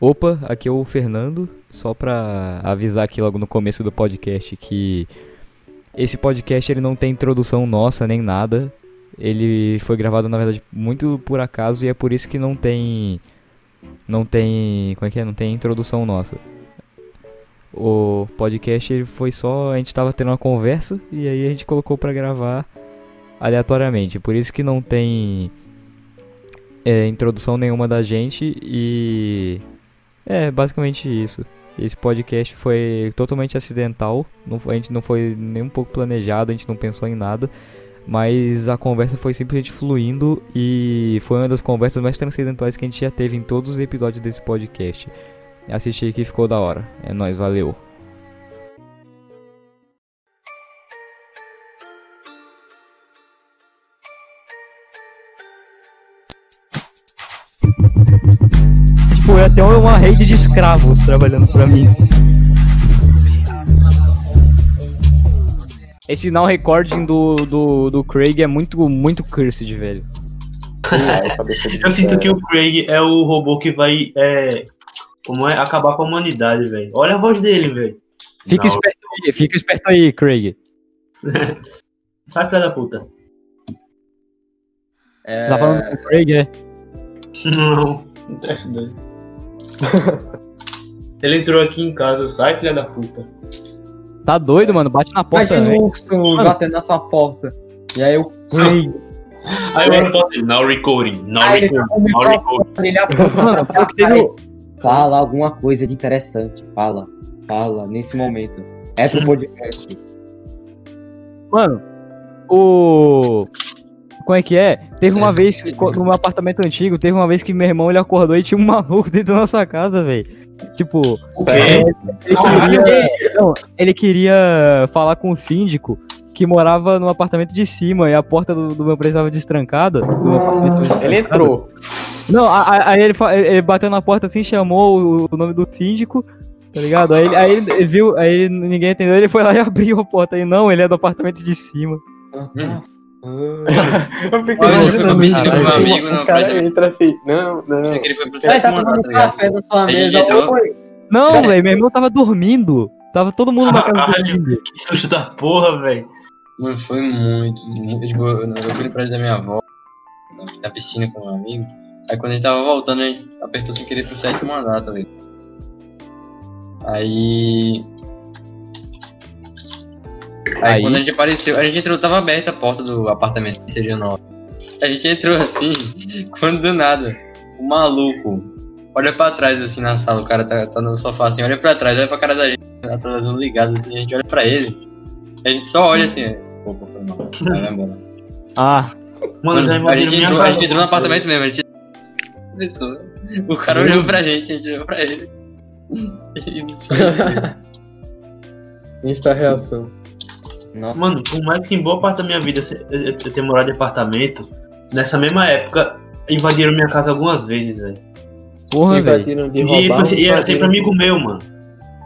Opa, aqui é o Fernando, só pra avisar aqui logo no começo do podcast que esse podcast ele não tem introdução nossa nem nada. Ele foi gravado na verdade muito por acaso e é por isso que não tem não tem, como é que é? Não tem introdução nossa. O podcast ele foi só a gente tava tendo uma conversa e aí a gente colocou pra gravar aleatoriamente. Por isso que não tem é, introdução nenhuma da gente e é basicamente isso. Esse podcast foi totalmente acidental, não, a gente não foi nem um pouco planejado, a gente não pensou em nada, mas a conversa foi simplesmente fluindo e foi uma das conversas mais transcendentais que a gente já teve em todos os episódios desse podcast. Assisti que ficou da hora. É nóis, valeu. É até uma rede de escravos trabalhando pra mim. Esse now recording do, do, do Craig é muito, muito cursed, velho. Eu sinto que o Craig é o robô que vai é, como é, acabar com a humanidade, velho. Olha a voz dele, velho. Fica Não. esperto aí, fica esperto aí, Craig. Sai, filha da puta. É, Tá falando com o Craig, é? Não, não tá F2. Ele entrou aqui em casa, sai, filha da puta. Tá doido, mano? Bate na porta, Imagina velho. um urso batendo na sua porta. E aí eu. Aí eu não posso now recording, now Aí ele tá recording, o now recording. ele Mano, teve-. Fala alguma coisa de interessante. Fala. Fala, nesse momento. É pro podcast. Mano, o. Como é que é? Teve uma vez, co- no meu apartamento antigo, teve uma vez que meu irmão ele acordou e tinha um maluco dentro da nossa casa, velho. Tipo, O quê? ele queria, não, ele queria falar com o síndico que morava no apartamento de cima e a porta do, do meu prédio estava destrancada. Ele entrou. Não, aí ele, ele bateu na porta assim, chamou o, o nome do síndico, tá ligado? Aí, ele- aí ele, ele viu, aí ninguém entendeu, ele foi lá e abriu a porta. Aí não, ele é do apartamento de cima. Eu fiquei Olha, imaginando isso. no meu amigo, não, O cara pra- entra assim, não, não. Pensei que ele foi pro Você tá tomando tá café na sua mesa. Não, velho, meu irmão tava dormindo. Tava todo mundo na casa dormindo. Que susto da porra, velho. Mano, foi muito, muito. Tipo, eu fui no prédio da minha avó, na piscina com um amigo. Aí quando a gente tava voltando, a gente apertou sem querer pro sétimo andar, tá ligado? Aí. Aí, Aí? quando a gente apareceu, a gente entrou, tava aberta a porta do apartamento que seria nosso. A gente entrou assim, quando do nada, o maluco olha pra trás assim na sala, o cara tá, tá no sofá assim, olha pra trás, olha pra cara da gente, a televisão ligada assim, a gente olha pra ele, a gente só olha assim, pô, pô, foi mal, vai embora. Ah, Mano, já a, gente entrou, a gente entrou no apartamento mesmo, a gente. O cara olhou pra gente, a gente olhou pra ele. E só Insta reação. Nossa. Mano, por mais que em boa parte da minha vida eu, eu, eu tenha morado em apartamento, nessa mesma época invadiram minha casa algumas vezes, velho. porra, velho. Invadiram de E, roubar. foi assim, e era sempre amigo meu, mano.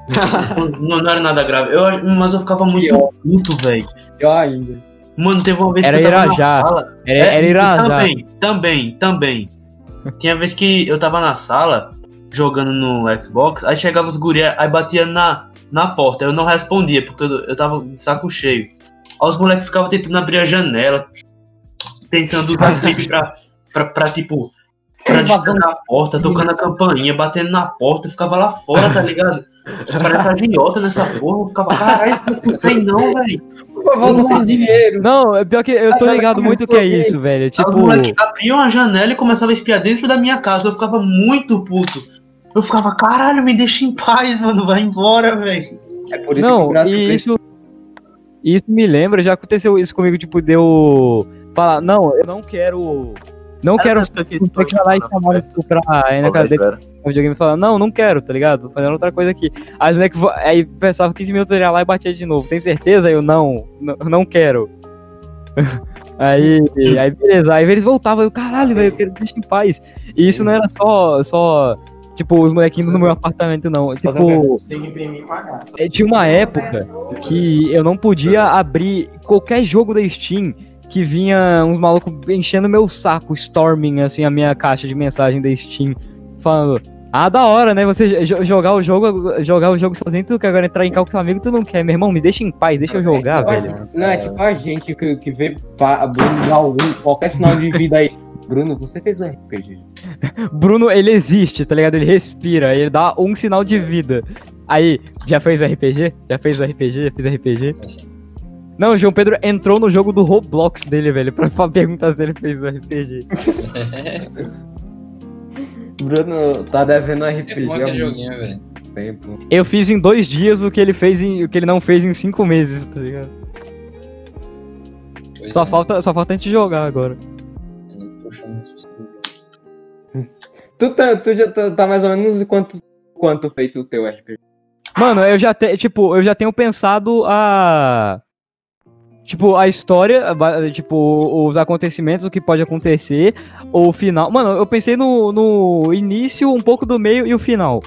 não, não era nada grave. Eu, mas eu ficava muito puto, velho. Pior ainda. Mano, teve uma vez Era que eu tava Irajá. na sala. Era, É, era Irajá. Também, também, também. Tinha vez que eu tava na sala jogando no Xbox, aí chegava os guri, aí batia na, na porta. Eu não respondia, porque eu, eu tava de saco cheio. Aí os moleques ficavam tentando abrir a janela, tentando usar clipe pra, pra, pra, tipo, pra destrancar a porta, tocando a campainha, batendo na porta, eu ficava lá fora, tá ligado? Parece agiota nessa porra, eu ficava, caralho, isso não sei não, velho. Não é pior que eu tô ligado muito que é isso, velho. Tipo, os moleques abriam a janela e começavam a espiar dentro da minha casa. Eu ficava muito puto. Eu ficava, caralho, me deixa em paz, mano. Vai embora, velho. É por isso que o não, Brasil e isso. Isso me lembra, já aconteceu isso comigo, tipo, deu. Falar, não, eu não quero. Não quero ter que lá e chamar pra ir na casa dele no videogame e falar, não, não quero, tá ligado? Tô fazendo outra coisa aqui. Aí o moleque aí pensava 15 minutos ele ia lá e batia de novo. Tem certeza? Aí eu não, não, não quero. aí, aí beleza, aí eles voltavam, eu, caralho, velho, eu quero deixar em paz. E isso não era só, só tipo, os molequinhos no meu apartamento, não. Tipo, é, tinha uma época que eu não podia abrir qualquer jogo da Steam que vinha uns malucos enchendo meu saco, storming, assim, a minha caixa de mensagem da Steam, falando, Ah, da hora, né? Você jo- jogar o jogo, jogar o jogo sozinho, tu quer agora entrar em cal com seu amigo, tu não quer, meu irmão, me deixa em paz, deixa eu jogar, É, tipo, velho. Não, é tipo a gente que, que vê algum, qualquer sinal de vida aí. Bruno, você fez um RPG. Bruno, ele existe, tá ligado? Ele respira, ele dá um sinal de vida. Aí, já fez o RPG? Já fez o RPG? Já fez RPG? Não, o João Pedro entrou no jogo do Roblox dele, velho, pra perguntar se ele fez o RPG. Bruno tá devendo um É RPG bom joguinho, velho. tempo. Eu fiz em dois dias o que ele fez em, o que ele não fez em cinco meses, tá ligado? Pois Só é, falta, só falta a gente jogar agora. As pessoas. Tu, tá, tu já tá, tá mais ou menos quanto, quanto feito o teu RPG? Mano, eu já te, tipo, eu já tenho pensado a tipo a história, tipo os acontecimentos, o que pode acontecer, o final. Mano, eu pensei no, no início, um pouco do meio e o final.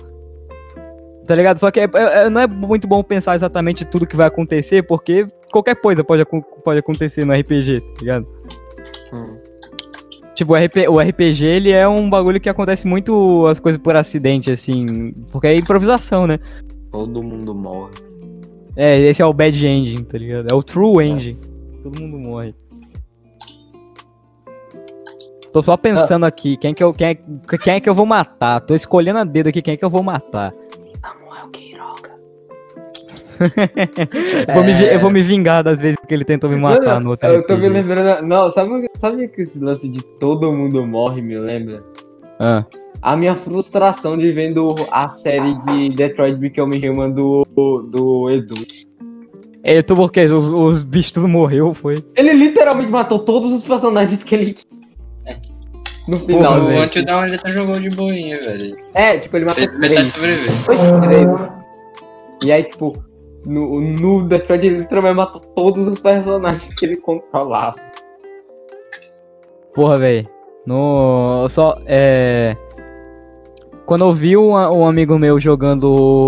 Tá ligado? Só que é- é- não é muito bom pensar exatamente tudo que vai acontecer, porque qualquer coisa pode, pode acontecer no RPG, tá ligado? Tipo, o, RP, o RPG, ele é um bagulho que acontece muito as coisas por acidente, assim, porque é improvisação, né? Todo mundo morre. É, esse é o bad ending, tá ligado? É o true ending. Todo mundo morre. Tô só pensando aqui, quem que, eu, quem, é, quem é que eu vou matar? Tô escolhendo a dedo aqui quem é que eu vou matar. Samuel Queiroga. Eu vou, me, eu vou me vingar das vezes que ele tentou me matar no outro Eu tô me lembrando. Não, sabe, sabe que esse lance de todo mundo morre me lembra? Ah. A minha frustração de vendo a série de Detroit Become Human do, do Edu. Ele, tu porque os, os bichos tudo morreu, foi. Ele literalmente matou todos os personagens que ele tinha. No final, Porra, o velho. Until ele até jogou de boinha, velho. É, tipo, ele matou metade três. E aí, tipo, no, no Detroit ele literalmente matou todos os personagens que ele controlava. Porra, velho. No. Só. É. Quando eu vi um, um amigo meu jogando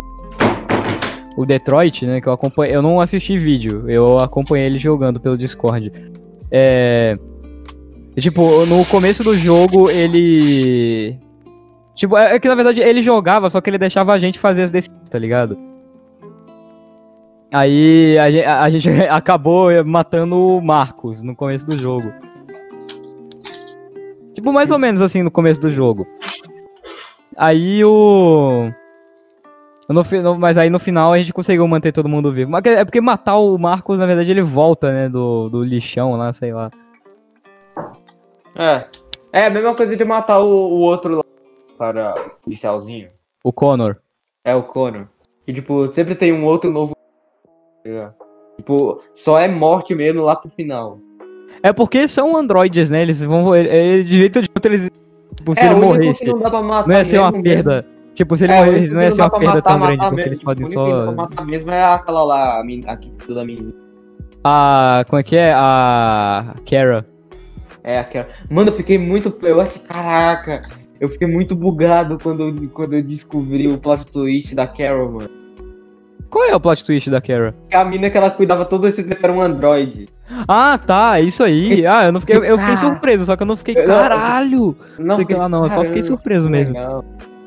o Detroit, né? Que eu acompanhei. Eu não assisti vídeo, eu acompanhei ele jogando pelo Discord. É. Tipo, no começo do jogo ele. Tipo, é é que na verdade ele jogava, só que ele deixava a gente fazer as decisões, tá ligado? Aí a a, gente acabou matando o Marcos no começo do jogo. Tipo, mais ou menos assim no começo do jogo. Aí o. No, mas aí no final a gente conseguiu manter todo mundo vivo. Mas é porque matar o Marcos, na verdade, ele volta, né? Do, do lixão lá, sei lá. É. É a mesma coisa de matar o, o outro lá, cara, policialzinho. O Connor. É o Connor. Que, tipo, sempre tem um outro novo. É. Tipo, só é morte mesmo lá pro final. É porque são androides, né? Eles vão. ele- ele- de jeito de outro, eles. Tipo, se é, ele o morresse. não Não ia ser uma mesmo, perda. Tipo, se ele É, o morresse, não ia ser uma perda matar, tão grande, matar porque mesmo. eles podem O só. pra matar mesmo é aquela lá, a, a que da menina. A. Como é que é? A. Kara. É aquela. Mano, eu fiquei muito. Eu acho, caraca. Eu fiquei muito bugado quando, eu- quando eu descobri o plot twist da Carol, mano. Qual é o plot twist da Kara? Que A mina que ela cuidava todo esse tempo era um androide. Ah, tá, é isso aí. Ah, eu não fiquei. Eu fiquei Cara. surpreso, só que eu não fiquei. Caralho! Não sei que lá não, eu só fiquei surpreso mesmo.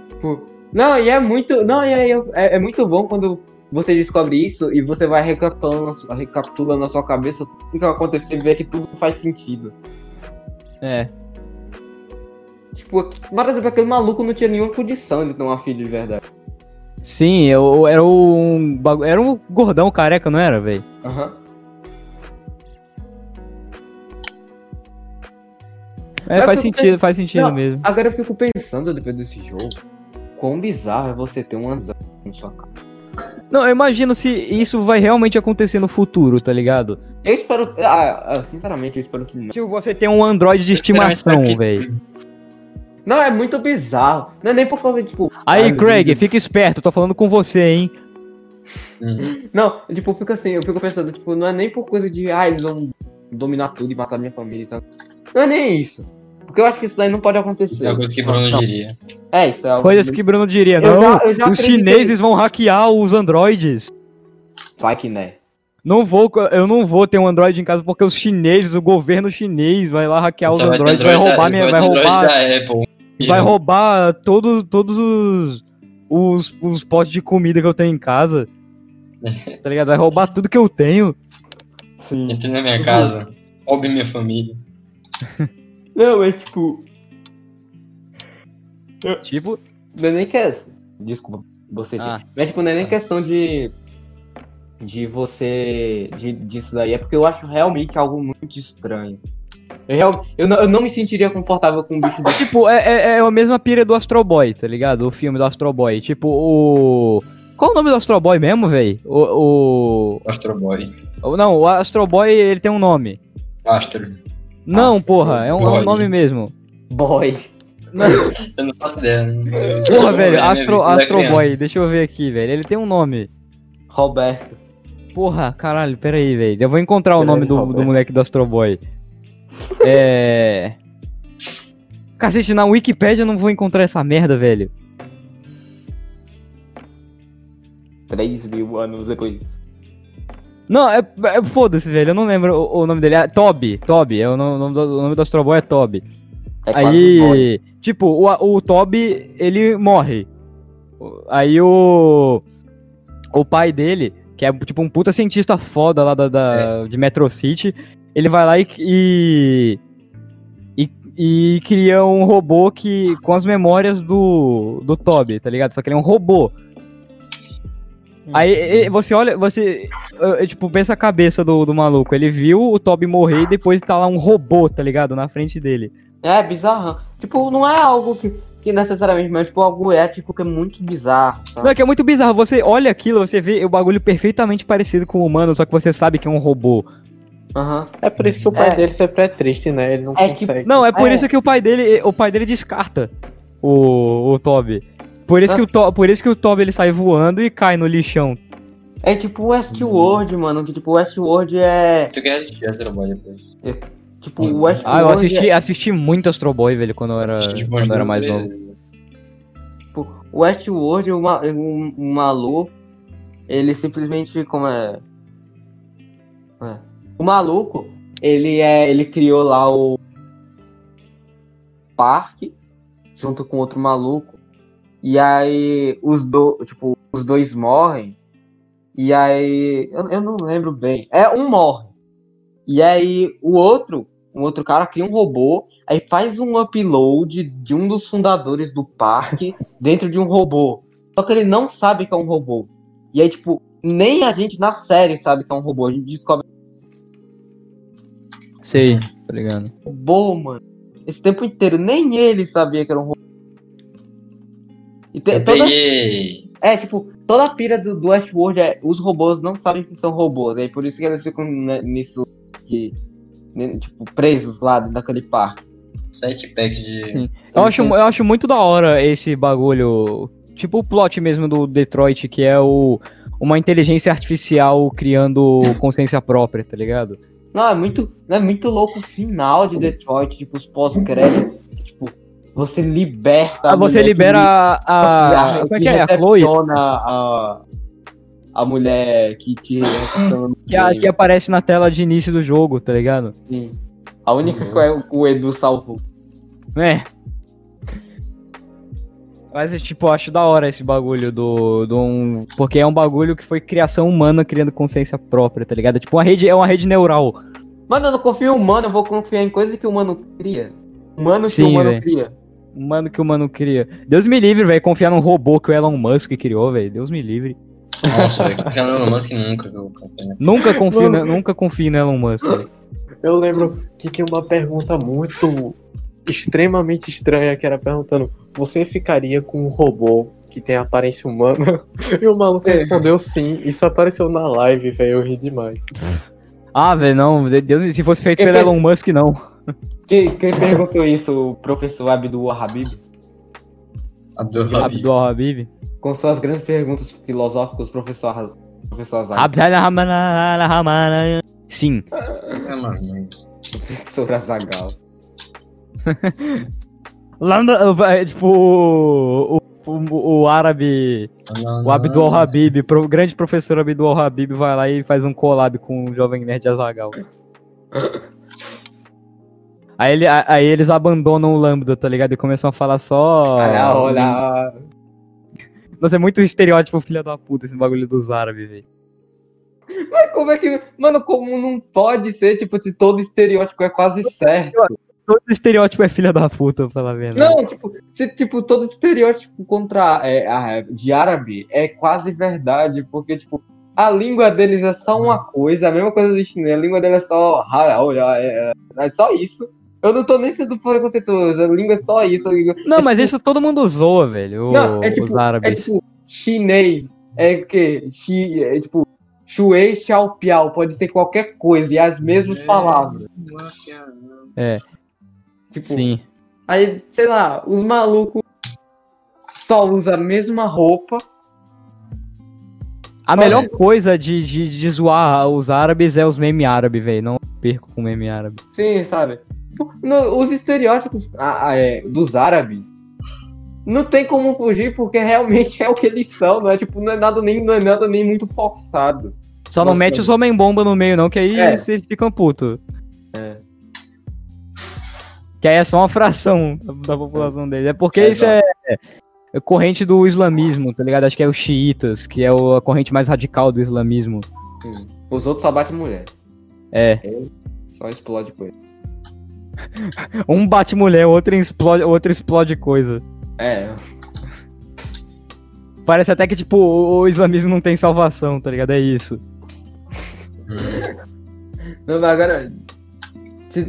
Tipo, Não, e é muito. Não, e é, é, é muito bom quando você descobre isso e você vai recapitulando, na sua- recapitulando na sua cabeça tudo que vai acontecer e vê que tudo faz sentido. É. Tipo, exemplo, aquele maluco não tinha nenhuma condição de ter uma filha de verdade. Sim, eu, era um. Era um gordão careca, não era, velho? Aham. É, Mas faz sentido, faz sentido Não, mesmo. Agora eu fico pensando depois desse jogo, quão bizarro é você ter um androide na sua casa. Não, eu imagino se isso vai realmente acontecer no futuro, tá ligado? Eu espero. Ah, ah, sinceramente, eu espero que não. Tipo, você tem um androide de estimação, velho. Não, é muito bizarro. Não é nem por causa de, tipo. Aí, Craig, Deus. fica esperto, tô falando com você, hein? Hum. Não, tipo, eu fico assim, eu fico pensando, tipo, não é nem por coisa de, ah, eles vão dominar tudo e matar minha família e tal. Não é nem isso. Porque eu acho que isso daí não pode acontecer. É uma coisa que Bruno não. diria. É, isso é algo. Coisas que Bruno diria, Eu não. já- eu já os acreditei. chineses vão hackear os androides. Vai que né. Não vou, eu não vou ter um Android em casa porque os chineses, o governo chinês vai lá hackear os ter Androids, vai Android da- roubar minha, vai Android roubar da Apple. vai roubar todo, todos os, os, os potes de comida que eu tenho em casa. Tá ligado? Vai roubar tudo que eu tenho. Sim. Entre na minha casa, roube minha família. Não, é tipo. Tipo, Não é nem que é. Desculpa, você. Ah. Mas tipo, não é nem questão de. De você. De, disso daí. É porque eu acho realmente algo muito estranho. Eu, real- eu, não, eu não me sentiria confortável com um bicho desse. tipo é, é, é a mesma pira do Astro Boy, tá ligado? O filme do Astro Boy. Tipo, o. Qual o nome do Astro Boy mesmo, velho? O, Astro Boy. o. Não, o Astro Boy ele tem um nome. Astro. Não, Astro porra, é um, é um nome mesmo. Boy. Eu não faço ideia. não- Porra, velho, Astro, é Astro. Boy, deixa eu ver aqui, velho. Ele tem um nome. Roberto. Porra, caralho, pera aí, velho. Eu vou encontrar o nome do, do moleque do Astro Boy. É. Cacete, na Wikipédia eu não vou encontrar essa merda, velho. 3 mil anos depois. Não, é, é- foda-se, velho. Eu não lembro o, o nome dele. É Toby, Toby. É o nome, do, o nome do Astro Boy é Toby. É. Aí, tipo, o, o Toby, ele morre. Aí o. O pai dele, que é tipo um puta cientista foda lá da, da- de Metro City, ele vai lá e. e, e, e cria um robô que. com as memórias do. do Toby, tá ligado? Só que ele é um robô. Aí você olha, você. Tipo, pensa a cabeça do, do maluco. Ele viu o Toby morrer e depois tá lá um robô, tá ligado? Na frente dele. É, bizarro. Tipo, não é algo que, que necessariamente, mas tipo, algo ético que é muito bizarro, sabe? Não, é que é muito bizarro. Você olha aquilo, você vê o bagulho perfeitamente parecido com o humano, só que você sabe que é um robô. Aham. É por isso que o pai É. dele sempre é triste, né? Ele não É que- consegue. Não, é por É. isso que o pai dele, o pai dele descarta o, o Toby. Por isso, Ah. que o to, por isso que o Toby ele sai voando e cai no lixão. É tipo Westworld, mano, que tipo, Westworld é. Tu quer assistir Boy depois? Tipo, Hum. Westworld. Ah, eu assisti, é, assisti muito Astro Boy, velho, quando eu era, quando eu era mais novo. vezes. tipo, Westworld, o ma- um, um maluco, ele simplesmente, como é... é. O maluco, ele é, ele criou lá o parque, junto com outro maluco, e aí os, do, tipo, os dois morrem, e aí, eu, eu não lembro bem, é, um morre, e aí o outro, um outro cara cria um robô, aí faz um upload de um dos fundadores do parque dentro de um robô. Só que ele não sabe que é um robô. E aí, tipo, nem a gente na série sabe que é um robô. A gente descobre Sei, tá ligado. é um robô, mano. Esse tempo inteiro, nem ele sabia que era um robô. E te- Eu toda, peguei. é, tipo, toda a pira do, do Westworld é os robôs não sabem que são robôs. Aí por isso que eles ficam né, nisso que. Né, Tipo, presos lá dentro daquele parque. Sete packs de. Sim. Eu acho, eu acho muito da hora esse bagulho. Tipo o plot mesmo do Detroit, que é o, uma inteligência artificial criando consciência própria, tá ligado? Não, é muito, é muito louco o final de Detroit, tipo, os pós-créditos. Tipo, você liberta. Ah, você mulher que libera a. a como é que é? A Chloe? recepciona A, a mulher que te Que, a- que aparece na tela de início do jogo, tá ligado? assim. A única que é o- Edu salvou. É. Mas, tipo, eu acho da hora esse bagulho do, do um, Porque é um bagulho que foi criação humana criando consciência própria, tá ligado? Tipo, uma rede, é uma rede neural. Mano, eu não confio em humano, eu vou confiar em coisa que o humano cria. Humano que Sim, o humano véi. cria. Humano que o humano cria. Deus me livre, velho, confiar num robô que o Elon Musk criou, velho. Deus me livre. Nossa, velho. No Elon Musk nunca. confio, né? Nunca confio, ne- nunca confio no Elon Musk. Eu lembro que tinha uma pergunta muito extremamente estranha que era perguntando: você ficaria com um robô que tem aparência humana? E o maluco É. respondeu sim. Isso apareceu na live, velho. Eu ri demais. Ah, velho, não. de- Deus, se fosse feito Eu pelo penso- Elon Musk, não. Quem, quem perguntou isso? O professor Abdul Habib? Abdul Habib. Abdul Habib. Com suas grandes perguntas filosóficas, professor, professor Azar. Sim. É. Professor Azagal. Lá no, é, tipo, o, o, o árabe, o Abdul Habib, pro, grande professor Abdul Habib, vai lá e faz um collab com o Jovem Nerd Azagal. Aí, ele, aí eles abandonam o Lambda, tá ligado? E começam a falar só. Olha, olha. Nossa, é muito estereótipo, filha da puta, esse bagulho dos árabes, velho. Mas como é que. Mano, como não pode ser, tipo, se todo estereótipo é quase certo? Todo estereótipo é filha da puta, pra falar a verdade. Não, tipo, se tipo, todo estereótipo contra é, a- de árabe é quase verdade, porque, tipo, a língua deles é só uma coisa, a mesma coisa do chinês, a língua deles é só. É, é só isso. Eu não tô nem sendo preconceituoso, a língua é só isso. Língua... Não, mas isso todo mundo zoa, velho. o- Não, é tipo, os é árabes. tipo, chinês, é que, chi, é tipo, Shui, Xiao, Piao, pode ser qualquer coisa, e as mesmas palavras. É, Tipo, sim. Aí, sei lá, os malucos só usam a mesma roupa. A Olha. melhor coisa de, de, de zoar os árabes é os meme árabes, velho. Não perco com meme árabe. Sim, sabe? No- os estereótipos ah, é, dos árabes não tem como fugir porque realmente é o que eles são, não é tipo, não é nada nem, não é nada nem muito forçado. Só não mete os homem-bomba no meio, não, que aí É. eles ficam putos. É. Que aí é só uma fração da, população deles. É porque É, isso é, é corrente do islamismo, tá ligado? Acho que é os xiitas, que é a corrente mais radical do islamismo. Os outros só batem mulher. É. Só explode coisa. Um bate mulher, outro explode, outro explode coisa. É, Parece até que, tipo, o, islamismo não tem salvação, tá ligado? É isso. Não, mas agora.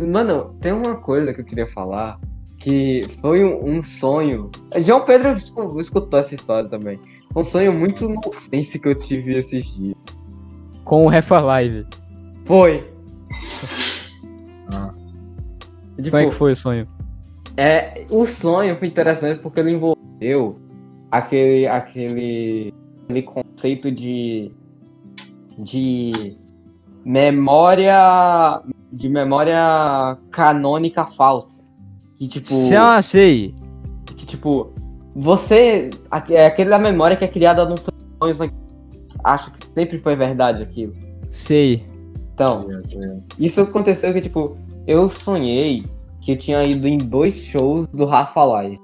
Mano, tem uma coisa que eu queria falar. Que foi um, um sonho. João Pedro escu- escutou essa história também. Um sonho muito inocente que eu tive esses dias. Com o Refa Live. Foi. Tipo, Como é que foi o sonho? É, o sonho foi interessante porque ele envolveu aquele, aquele, aquele conceito de, de memória de memória canônica falsa. Que tipo, Se sei. que, tipo você é aquele da memória que é criada nos seus sonhos, né? acha que sempre foi verdade aquilo. Sei. Então, isso aconteceu que, tipo, eu sonhei que eu tinha ido em dois shows do Rafa Live.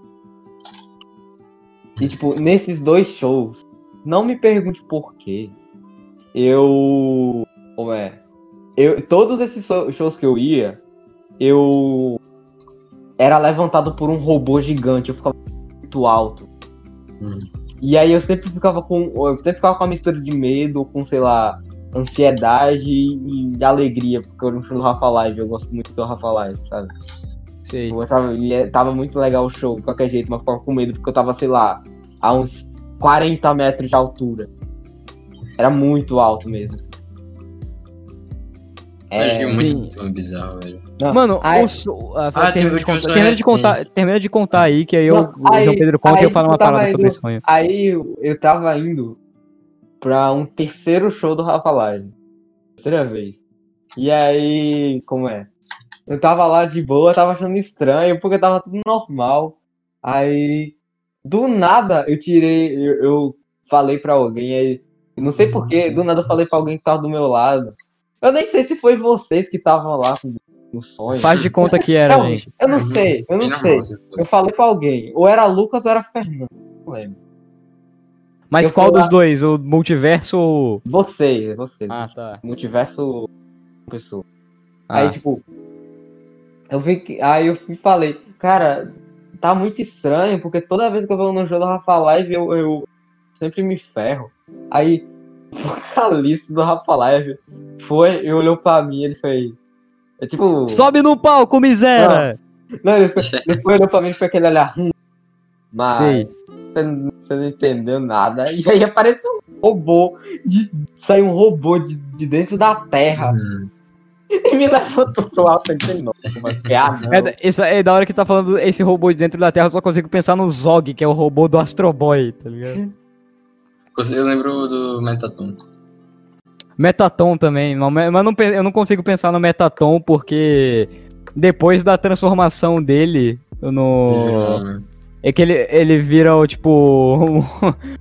E, tipo, nesses dois shows, não me pergunte por quê. Eu. Como é? Eu, todos esses shows que eu ia, eu. Era levantado por um robô gigante. Eu ficava muito alto. Hum. E aí eu sempre ficava com. Eu sempre ficava com uma mistura de medo, com, sei lá, ansiedade e, alegria, porque eu não show do Rafa Live, eu gosto muito do Rafa Live, sabe? Sei. Eu gostava, e é- tava muito legal o show, de qualquer jeito, mas ficava com medo, porque eu tava, sei lá, a uns 40 metros de altura. Era muito alto mesmo. assim. É, eu vi muito um bizarro, velho. não, Mano, aí- o so... ah, Ah, termina, de contar, termina de contar, termina de contar aí, que aí eu, Não, o aí- João Pedro conta e eu aí falo uma tava parada sobre esse sonho. Aí eu, eu tava indo pra um terceiro show do Rafa Live. Terceira vez. E aí, como é? Eu tava lá de boa, tava achando estranho, porque tava tudo normal. Aí, do nada, eu tirei, eu, eu falei pra alguém, aí, não sei porquê, do nada eu falei pra alguém que tava do meu lado. Eu nem sei se foi vocês que estavam lá no sonho. Faz de conta que era, Não, gente. eu não sei, eu não normal, sei. se Eu falei pra alguém, ou era Lucas ou era Fernando, não lembro. Mas eu qual fui lá- dos dois? O multiverso ou. Você, você. Ah, tá. multiverso pessoa. Ah, Aí, tipo, eu vi que. Aí eu falei, cara, tá muito estranho, porque toda vez que eu vou no jogo do Rafa Live, eu, eu sempre me ferro. Aí, o vocalista do Rafa Live foi e olhou pra mim, ele fez. É tipo. Sobe no palco, miséria! Não, ele foi, ele foi olhou pra mim e foi aquele olhar. Hum, mas Sei. Você, não- você não entendeu nada. E aí apareceu um robô. De, saiu um robô de, de dentro da terra. Hum. E me levantou pro alto de novo. Mas, ah, não. É, da- isso é da hora que tá falando esse robô de dentro da Terra, eu só consigo pensar no Zog, que é o robô do Astro Boy, tá ligado? Eu lembro do Metaton. Metaton também, mas não, eu não consigo pensar no Metaton porque depois da transformação dele no. É que ele, ele vira, o, tipo, um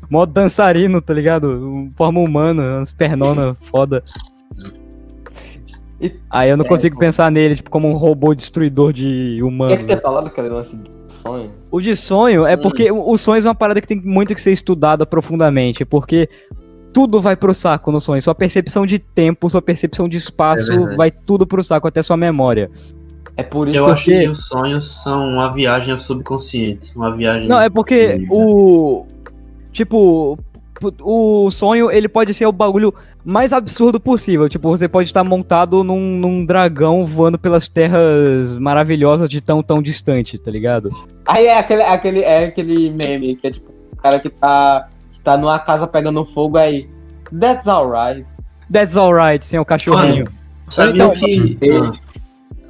modo dançarino, tá ligado? Forma humana, umas pernonas foda. E- Aí eu não É, consigo pô. pensar nele, tipo, como um robô destruidor de humanos. que ter falado aquele lance de sonho. O de sonho é Hum. porque o sonho é uma parada que tem muito que ser estudada profundamente, porque tudo vai pro saco no sonho. Sua percepção de tempo, sua percepção de espaço, É vai tudo pro saco, até sua memória. É por isso Eu que acho que os sonhos são uma viagem ao subconsciente. Uma viagem. Não, é porque o. Tipo, o sonho, ele pode ser o bagulho mais absurdo possível. Tipo, você pode estar montado num, num dragão voando pelas terras maravilhosas de tão, tão distante, tá ligado? Aí é aquele, aquele, é aquele meme que é tipo o cara que tá, que tá numa casa pegando fogo aí. That's alright. That's alright, sem o cachorrinho. Sabia Então, que. ele- Ah,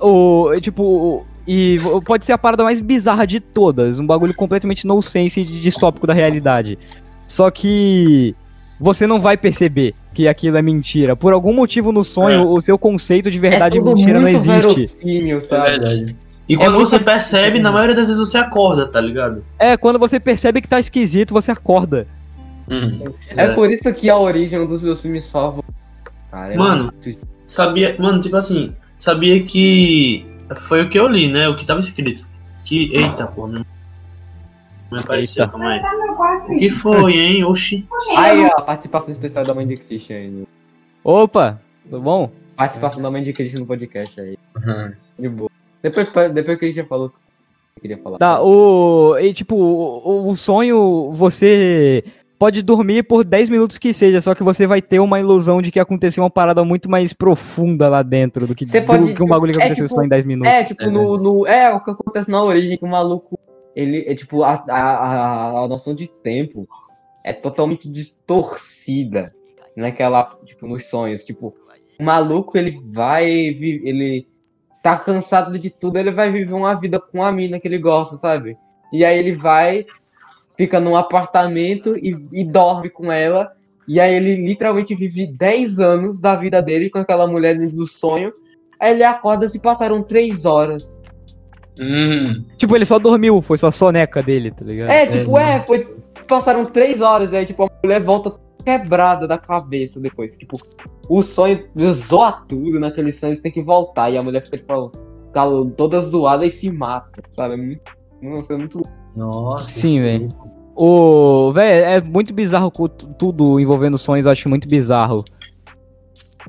O, tipo, e pode ser a parada mais bizarra de todas, um bagulho completamente no sense e distópico da realidade. Só que você não vai perceber que aquilo é mentira. Por algum motivo no sonho, É. o seu conceito de verdade é e mentira não existe. verossímil, É sabe? verdade. E quando muito- você percebe, na maioria das vezes você acorda, tá ligado? É, quando você percebe que tá esquisito, você acorda. Uhum. É por isso que a origem é um dos meus filmes favoritos. Cara, é Mano, muito- Sabia. Mano, tipo assim, sabia que. Foi o que eu li, né? O que tava escrito. Que. Eita, porra, não. Não apareceu, Eita. calma aí. O que foi, hein? Oxi. Aí, ó, a participação especial da mãe de Christian aí. Opa, tudo bom? Participação da mãe de Christian no podcast aí. Uhum. De boa. Depois, depois que a gente já falou eu queria falar. Tá, o. E tipo, o, o sonho, você pode dormir por 10 minutos que seja, só que você vai ter uma ilusão de que aconteceu uma parada muito mais profunda lá dentro do que, Você do pode- que um bagulho que é aconteceu tipo- só em 10 minutos. É, tipo, É no, no. É o que acontece na origem, que o maluco. Ele é tipo, a, a, a, a noção de tempo é totalmente distorcida naquela, tipo, nos sonhos. Tipo, o maluco ele vai. Ele tá cansado de tudo, ele vai viver uma vida com a mina que ele gosta, sabe? E aí ele vai, fica num apartamento e, e dorme com ela. E aí ele literalmente vive 10 anos da vida dele com aquela mulher do sonho. Aí ele acorda se passaram 3 horas. Uhum. Tipo, ele só dormiu, foi só a soneca dele, tá ligado? É, tipo, é, foi. Passaram 3 horas, aí tipo, a mulher volta quebrada da cabeça depois. Tipo, o sonho zoa tudo naquele sonho, você tem que voltar. E a mulher fica, tipo, toda zoada e se mata, sabe? É. Nossa, é muito Nossa. Sim, velho. O. Véi, é muito bizarro tudo envolvendo sonhos, eu acho muito bizarro.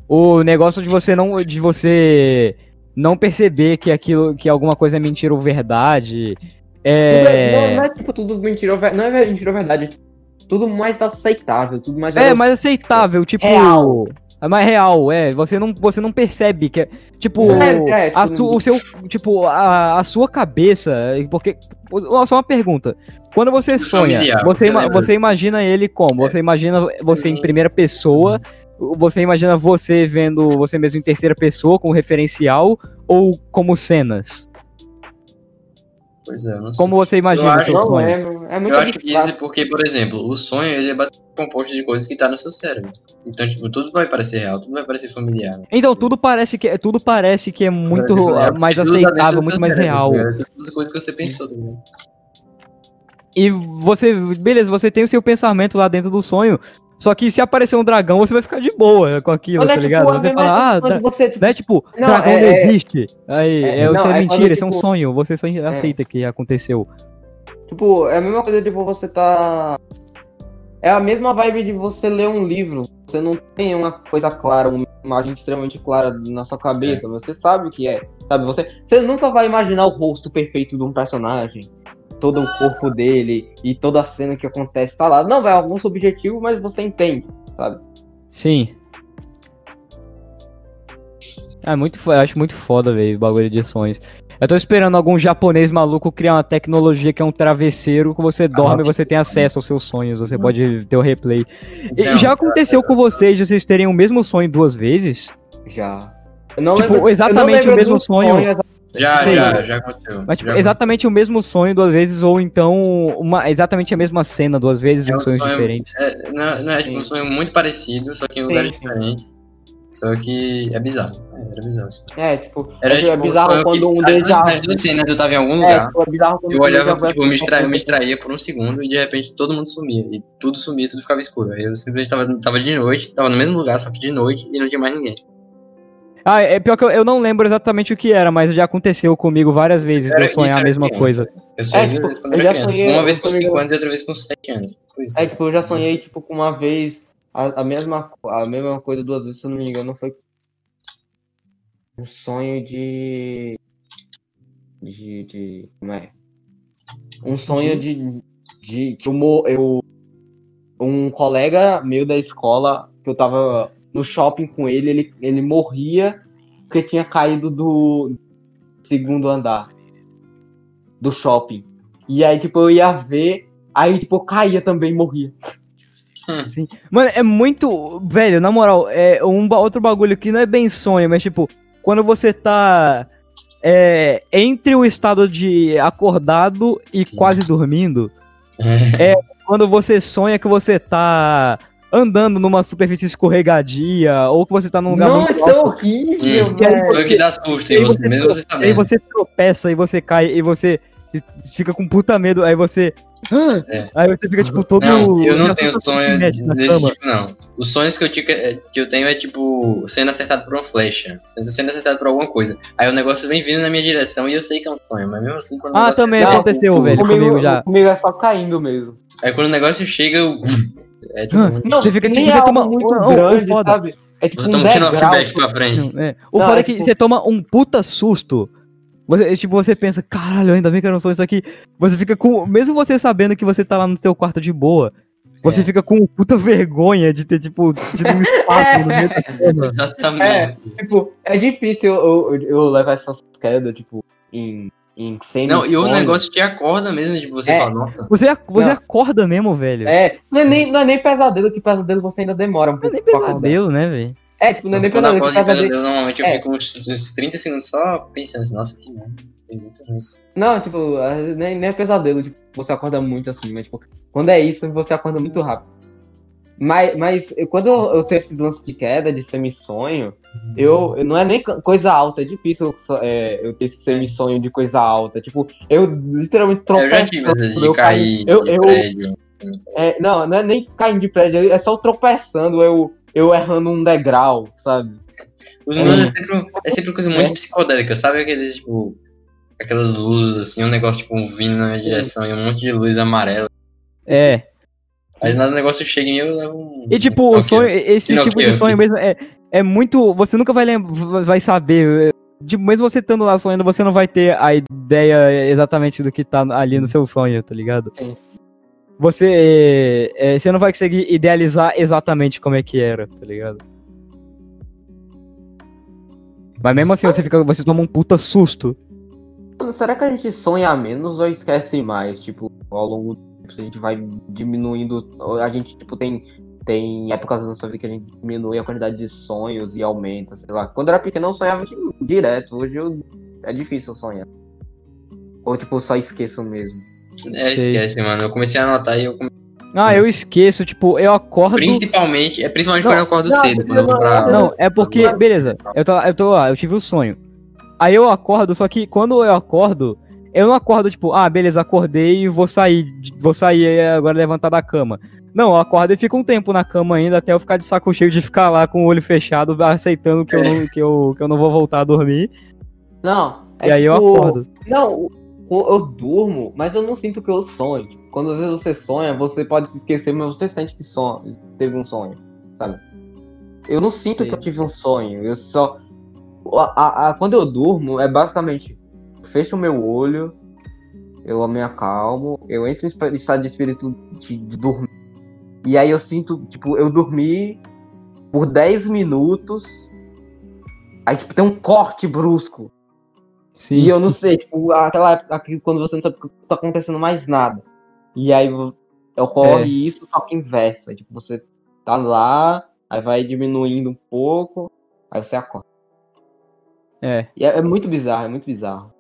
O negócio de você não. de você não perceber que aquilo. que alguma coisa é mentira ou verdade. Não, É. não é tipo tudo mentira, ou não é mentira ou verdade. Tudo mais aceitável, tudo mais. É mais aceitável, tipo. Real. É mais real, é. Você não, você não percebe que é. Tipo, É, é, a tipo, su- o seu. Tipo, a, a sua cabeça. Porque. Só uma pergunta. Quando você sonha, você, ima- você imagina ele como? Você imagina você em primeira pessoa? Você imagina você vendo você mesmo em terceira pessoa, com referencial? Ou como cenas? Pois é, não sei. Como você imagina Eu o acho- seu Não sonho? lembro. É muito Eu acho que isso é abstrato. porque, por exemplo, o sonho ele é basicamente composto de coisas que tá no seu cérebro. Então, tipo, tudo vai parecer real, tudo vai parecer familiar. Então tudo parece que é, tudo parece que é muito familiar, mais tá aceitável, muito mais cérebro, real. tá ligado? Tudo coisa que você pensou, tá ligado? E você, beleza, você tem o seu pensamento lá dentro do sonho. Só que se aparecer um dragão, você vai ficar de boa com aquilo, Olha, tá tipo, ligado? a Você fala, ah, dra- você, tipo, não é tipo, Não, dragão é- não é- existe. Aí, é, é, não, isso é é mentira, quando, isso é um tipo- sonho. Você só aceita que aconteceu. Tipo, é a mesma coisa de você tá. É a mesma vibe de você ler um livro. Você não tem uma coisa clara, uma imagem extremamente clara na sua cabeça. Você sabe o que é. Sabe? Você, você nunca vai imaginar o rosto perfeito de um personagem. Todo o corpo dele e toda a cena que acontece tá lá. Não, vai algum subjetivo, mas você entende, sabe? Sim. É muito, eu acho muito foda, velho, o bagulho de sonhos. Eu tô esperando algum japonês maluco criar uma tecnologia que é um travesseiro que você dorme e você tem acesso aos seus sonhos, você pode ter o replay. E Não, já aconteceu com vocês de vocês terem o mesmo sonho duas vezes? Já. Eu não Tipo, lembro- eu não exatamente o mesmo do sonho. Já, Sim. já, já aconteceu. Mas, tipo, Já exatamente o mesmo sonho duas vezes, ou então uma, exatamente a mesma cena duas vezes É em um sonhos sonho- diferentes. É, não, é- não é tipo um sonho muito parecido, só que em lugares sim. diferentes. Só que é bizarro. É, era bizarro. assim. É, tipo, Era, é, tipo, bizarro sonho quando que- um deles. Nas duas cenas eu tava em algum É, lugar. tipo, é bizarro quando Eu um olhava, vai- tipo, eu me, eu me distraía por um segundo e de repente todo mundo sumia. E tudo sumia, tudo ficava escuro. Aí eu simplesmente tava, tava de noite, tava no mesmo lugar, só que de noite e não tinha mais ninguém. Ah, é pior que eu, eu não lembro exatamente o que era, mas já aconteceu comigo várias vezes de Era- eu sonhar a mesma criança. coisa. Eu sonhei É, duas tipo, vezes quando eu era já criança. sonhei- Uma vez com sonhei- 5 anos e outra vez com 7 anos. É, tipo, eu já sonhei, tipo, com uma vez a, a mesma, a mesma coisa duas vezes, se eu não me engano, foi um sonho de. De. de como é? Um sonho de. de que eu, eu. Um colega meu da escola, que eu tava no shopping com ele, ele, ele morria porque tinha caído do segundo andar do shopping. E aí, tipo, eu ia ver, aí, tipo, eu caía também e morria. Mano, é muito. Velho, na moral, é um outro bagulho que não é bem sonho, mas tipo, quando você tá. É, entre o estado de acordado e Sim. quase dormindo, é quando você sonha que você tá andando numa superfície escorregadia, ou que você tá num lugar Não, muito isso é horrível, Hum. Aí velho. Foi o que dá susto, E aí e você, você mesmo você Aí sabendo. você tropeça e você cai e você fica com puta medo, aí você. É. Aí você fica tipo todo. Não, eu não tenho sonho desse cama. tipo, não. Os sonhos que eu, tive, é- que eu tenho é tipo sendo acertado por uma flecha, sendo acertado por alguma coisa. Aí o negócio vem vindo na minha direção e eu sei que é um sonho, mas mesmo assim quando Ah, também Não, aconteceu, velho, comigo, já. Comigo é só caindo mesmo. Aí quando o negócio chega, eu. É tipo. Ah, Não, Você fica, tipo, você é toma- muito grande, foda- sabe? É tipo Você um toma um knockback pra frente. É. O Não, foda é é que tipo- você toma um puta susto. Você, tipo, você pensa, caralho, ainda bem que eu não sou isso aqui. Você fica com. Mesmo você sabendo que você tá lá no seu quarto de boa, você É. fica com puta vergonha de ter, tipo, tido um impacto no meio da cama. Exatamente. Tipo, é difícil eu, eu, eu levar essas quedas, tipo, em, em semi Não, e o negócio te acorda mesmo, tipo, você É. fala, nossa. Você, ac- você Não. acorda mesmo, velho. É, não é, nem, não é nem pesadelo, que pesadelo você ainda demora um Não é pouco nem pra acordar. pesadelo, né, velho? É, tipo, não é nem quando eu pesadelo, acordo de pesadelo... pesadelo, normalmente eu É. fico uns, uns 30 segundos só pensando assim, nossa, que não. Tem muito isso. Não, tipo, é, nem, nem é pesadelo, tipo, você acorda muito assim, mas, tipo, quando é isso, você acorda muito rápido. Mas, mas quando eu, tenho esses lances de queda, de semi-sonho, eu, eu- não é nem co- coisa alta, é difícil é, eu ter esse semi-sonho de coisa alta. Tipo, eu literalmente É, eu tropeço. já tive vezes de eu cair caí- eu, de eu, prédio. é, não, não é nem caindo de prédio, é só tropeçando, eu, eu errando um degrau, sabe? Os é sempre, é sempre coisa muito É. psicodélica, sabe aqueles, tipo, aquelas luzes assim, um negócio, tipo, vindo na minha direção e um monte de luz amarela. É. Aí nada o negócio chega em mim eu levo um. E tipo, o sonho, esse Nokia tipo de sonho mesmo é, é muito. Você nunca vai lembrar, vai saber. Tipo, mesmo você estando lá sonhando, você não vai ter a ideia exatamente do que tá ali no seu sonho, tá ligado? Sim. Você, é, você não vai conseguir idealizar exatamente como é que era, tá ligado? Mas mesmo assim, você fica, você toma um puta susto. Será que a gente sonha menos ou esquece mais? Tipo, ao longo do a gente vai diminuindo. A gente, tipo, tem, tem épocas na nossa vida que a gente diminui a quantidade de sonhos e aumenta, sei lá. Quando eu era pequeno eu sonhava tipo, direto, hoje eu, é difícil sonhar. Ou tipo, eu só esqueço mesmo. É, esquece, mano. Eu comecei a anotar e eu come- Ah, eu esqueço, tipo, eu acordo. Principalmente, é principalmente Não, quando eu acordo não, cedo, vou pra. Não, é porque, beleza, eu tô, eu tô lá, eu tive o sonho. Aí eu acordo, só que quando eu acordo, eu não acordo, tipo, ah, beleza, acordei e vou sair, vou sair agora levantar da cama. Não, eu acordo e fico um tempo na cama ainda, até eu ficar de saco cheio de ficar lá com o olho fechado, aceitando que eu não, que eu, que eu não vou voltar a dormir. Não, e aí eu tipo, acordo. Não, eu durmo, mas eu não sinto que eu sonho. Quando às vezes você sonha, você pode se esquecer, mas você sente que sonha, teve um sonho, sabe? Eu não sinto Sei. que eu tive um sonho, eu só. a- a- a- quando eu durmo, é basicamente fecho o meu olho, eu me acalmo, eu entro em estado de espírito de, de dormir. E aí eu sinto, tipo, eu dormi por 10 minutos. Aí, tipo, tem um corte brusco. Sim. E eu não sei, tipo, aquela época quando você não sabe que tá acontecendo mais nada. E aí ocorre É. isso, só que inversa. Tipo, você tá lá, aí vai diminuindo um pouco, aí você acorda. É. E é, é muito bizarro, é muito bizarro.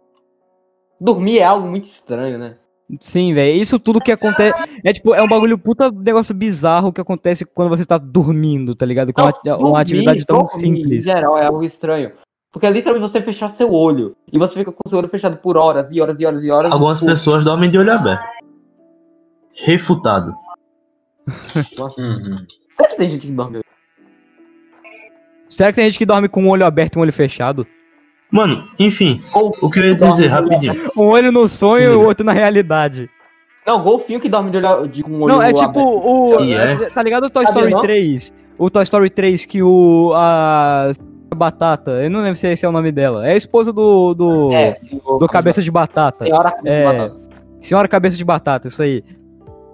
Dormir é algo muito estranho, né? Sim, velho. Isso tudo que acontece. É tipo, é um bagulho puta negócio bizarro que acontece quando você tá dormindo, tá ligado? Com uma, uma dormir, atividade tão dormir, simples. Em geral, é algo estranho. Porque é literalmente você fechar seu olho. E você fica com seu olho fechado por horas e horas e horas e horas. Algumas tipo, pessoas dormem de olho aberto. Refutado. Uhum. Será que tem gente que dorme? Será que tem gente que dorme com um olho aberto e um olho fechado? Mano, enfim, Ou o que eu ia dizer rapidinho. Um olho no sonho e o outro na realidade. Não, golfinho que dorme de, olho, de o olho Não, é tipo aberto. o. E é? Tá ligado o Toy Sabe Story não? 3? O Toy Story 3 que o. A. Batata, eu não lembro se esse é o nome dela. É a esposa do. Do, É, do Cabeça de Batata. Senhora Cabeça É. de Batata. Senhora Cabeça de Batata, isso aí.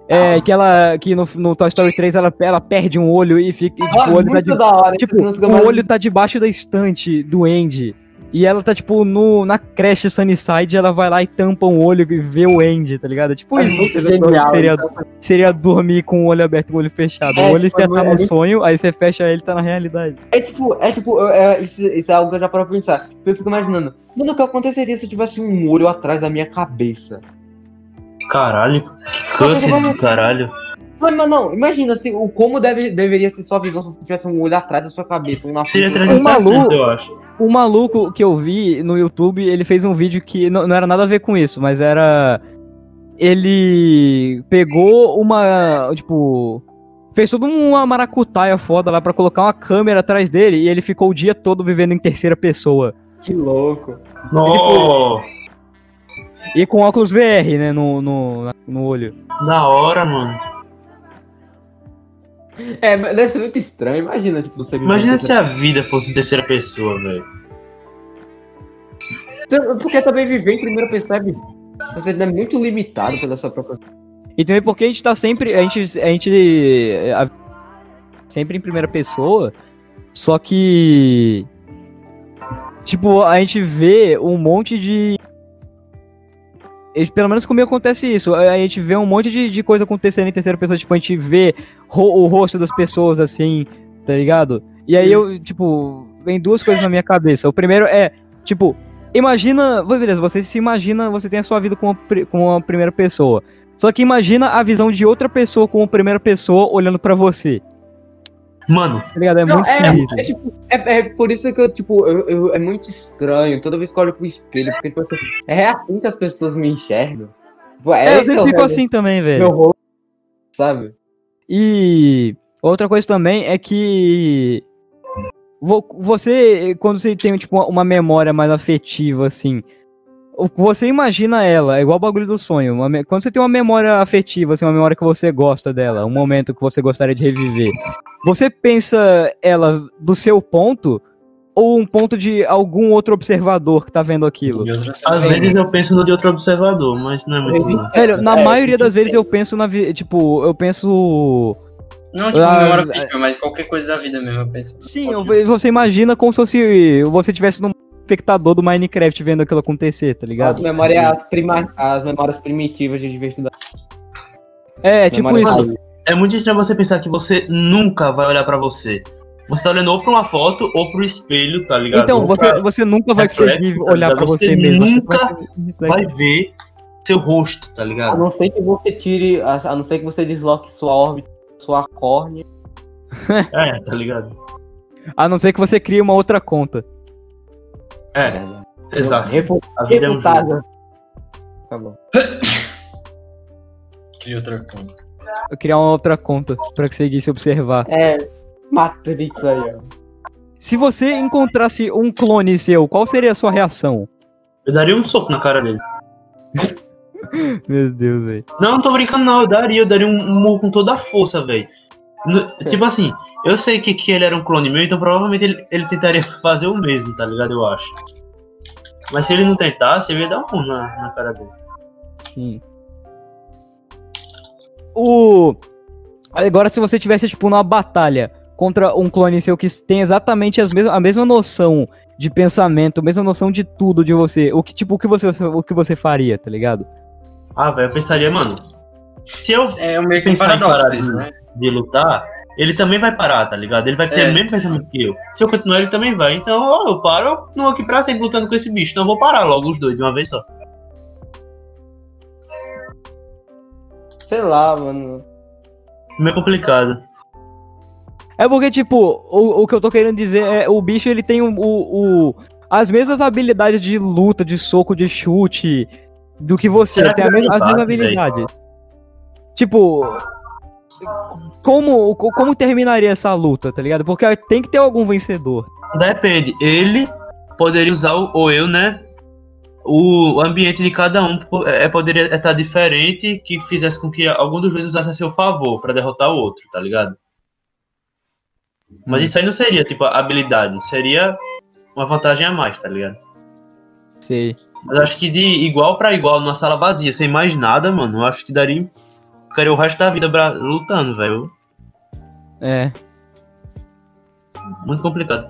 É, que ela. Que no, no Toy Story 3 ela, ela perde um olho e fica. e, tipo, Ah, o olho tá de, da hora. Tipo, o olho tá debaixo da estante do Andy. E ela tá, tipo, no, na creche Sunnyside, ela vai lá e tampa um olho e vê o Andy, tá ligado? Tipo É isso, genial, seria, então. seria dormir com o olho aberto e o olho fechado. É, o olho tipo, você tá é no muito- sonho, aí você fecha ele e tá na realidade. É tipo, é tipo, é, isso, isso é algo que eu já paro pra pensar. Eu fico imaginando, mano, o que aconteceria se eu tivesse um olho atrás da minha cabeça? Caralho, que câncer do caralho. Mas, mas não, imagina se o como deve, deveria ser sua visão se você tivesse um olho atrás da sua cabeça, um na Seria frente. 360, maluco. eu acho. O maluco que eu vi no YouTube, ele fez um vídeo que não, não era nada a ver com isso, mas era. Ele pegou uma. Tipo. Fez toda uma maracutaia foda lá pra colocar uma câmera atrás dele e ele ficou o dia todo vivendo em terceira pessoa. Que louco. Não, E com óculos VR, né, no, no, na- no olho. da hora, mano. É, mas deve ser muito estranho, imagina, tipo, você Imagina se a vida fosse em terceira pessoa, velho. terceira- Porque também viver em primeira pessoa é. Você é muito limitado pela sua própria. E também porque a gente tá sempre. A gente. A gente a- sempre em primeira pessoa. Só que. Tipo, a gente vê um monte de. Pelo menos comigo acontece isso. A a gente vê um monte de, de coisa acontecendo em terceira pessoa. Tipo, a gente vê ro- o rosto das pessoas assim, tá ligado? E aí eu, tipo, vem duas coisas na minha cabeça. O primeiro é, tipo, imagina. Beleza, você se imagina, você tem a sua vida como, pri- como uma primeira pessoa. Só que imagina a visão de outra pessoa como primeira pessoa olhando pra você. Mano, Tá ligado? É Não, muito é, esquisito. é, tipo, é, é por isso que eu, tipo, eu, eu- é muito estranho toda vez que eu olho pro espelho, porque tipo, assim, é assim que as pessoas me enxergam. Tipo, É, eu esse sempre o fico assim também, velho. Meu rosto, sabe? E outra coisa também é que vo- você, quando você tem tipo uma- memória mais afetiva, assim, você imagina ela, é igual o bagulho do sonho. quando você tem uma memória afetiva, assim, uma memória que você gosta dela, um momento que você gostaria de reviver, você pensa ela do seu ponto ou um ponto de algum outro observador que tá vendo aquilo? Às vezes eu penso no de outro observador, mas não é muito. Velho, na É, maioria das vezes eu penso na vi- tipo, eu penso Não, tipo, Ah, memória é- afetiva, mas qualquer coisa da vida mesmo, eu penso. Sim, eu você imagina como se você tivesse num espectador do Minecraft vendo aquilo acontecer, tá As ligado? memórias, as, prima- as memórias primitivas de diversidade. É, tipo Memória isso. É muito estranho você pensar que você nunca vai olhar pra você. Você tá olhando ou pra uma foto ou pro espelho, tá ligado? Então, você, pra- você nunca vai reflexo, conseguir tá olhar pra você, Você mesmo. Você nunca reflexo. vai ver seu rosto, tá A ligado? não ser que você tire, a, a não ser que você desloque sua órbita, sua córnea. É, tá ligado? A não ser que você crie uma outra conta. É, exato. Refu- A vida é um. Tá bom. Cria outra conta. Criar uma outra conta pra conseguir se observar. É, Matrix aí, ó. Se você encontrasse um clone seu, qual seria a sua reação? Eu daria um soco na cara dele. Meu Deus, velho. Não, não tô brincando não, eu daria, eu daria um, um murro com toda a força, velho. No- Tipo assim, eu sei que, que ele era um clone meu, então provavelmente ele, ele tentaria fazer o mesmo, tá ligado? Eu acho. Mas se ele não tentasse, eu ia dar um murro na, na cara dele. Sim. O. Agora, se você tivesse, tipo, numa batalha contra um clone seu que tem exatamente as mes a mesma noção de pensamento, a mesma noção de tudo de você, o que, tipo, o que você, o que você faria, tá ligado? Ah, velho, eu pensaria, mano. Se eu É meio que um paradoxo isso, né? De lutar, ele também vai parar, tá ligado? Ele vai ter É. o mesmo pensamento que eu. Se eu continuar, ele também vai. Então, ó, eu paro, eu continuo aqui pra sempre lutando com esse bicho. Então eu vou parar logo os dois de uma vez só. Sei lá, mano. Meio complicado. É porque, tipo, o, o que eu tô querendo dizer é o bicho ele tem o, o, o- as mesmas habilidades de luta, de soco, de chute do que você. Será tem que a vai mes- as mesmas habilidades. Tipo, como, co- como terminaria essa luta, tá ligado? Porque tem que ter algum vencedor. Depende. Ele poderia usar, o- ou eu, né? O ambiente de cada um po- é, poderia estar diferente que fizesse com que algum dos dois usasse a seu favor pra derrotar o outro, tá ligado? Mas isso aí não seria, tipo, habilidade. Seria uma vantagem a mais, tá ligado? Sei. Mas acho que de igual pra igual, numa sala vazia, sem mais nada, mano, acho que daria. Ficaria o resto da vida bra- lutando, velho. É. Muito complicado.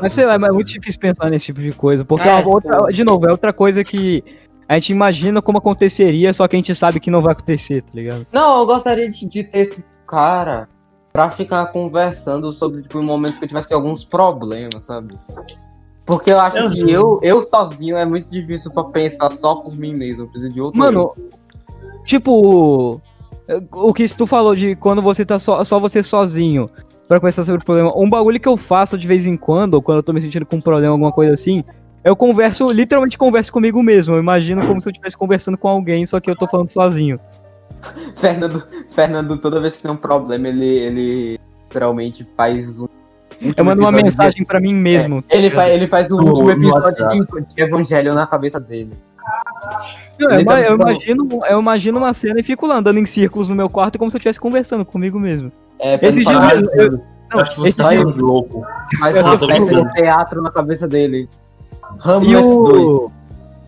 Mas sei lá, mas é muito difícil pensar nesse tipo de coisa. Porque, É, é outra- de novo, é outra coisa que a gente imagina como aconteceria, só que a gente sabe que não vai acontecer, tá ligado? Não, eu gostaria de, de ter esse cara pra ficar conversando sobre, tipo, em momentos que eu tivesse alguns problemas, sabe? Porque eu acho Eu que eu, eu sozinho é muito difícil pra pensar só por mim mesmo. Eu preciso de outro. Mano, tipo. O que tu falou de quando você tá só, só você sozinho pra conversar sobre o problema. Um bagulho que eu faço de vez em quando, ou quando eu tô me sentindo com um problema, alguma coisa assim, eu converso, literalmente converso comigo mesmo. Eu imagino como se eu estivesse conversando com alguém, só que eu tô falando sozinho. Fernando, Fernando, toda vez que tem um problema, ele, ele literalmente faz um. Eu mando uma mensagem pra mim mesmo. de- Ele, faz, ele faz o No- último episódio de, de Evangelho na cabeça dele. Não, eu, tá eu imagino, eu imagino uma cena e fico lá andando em círculos no meu quarto como se eu estivesse conversando comigo mesmo. É, Esse não dia mesmo, eu- Eu acho que você tá dia- louco. Mas eu uma tô de teatro na cabeça dele. E Hamlet 2. o.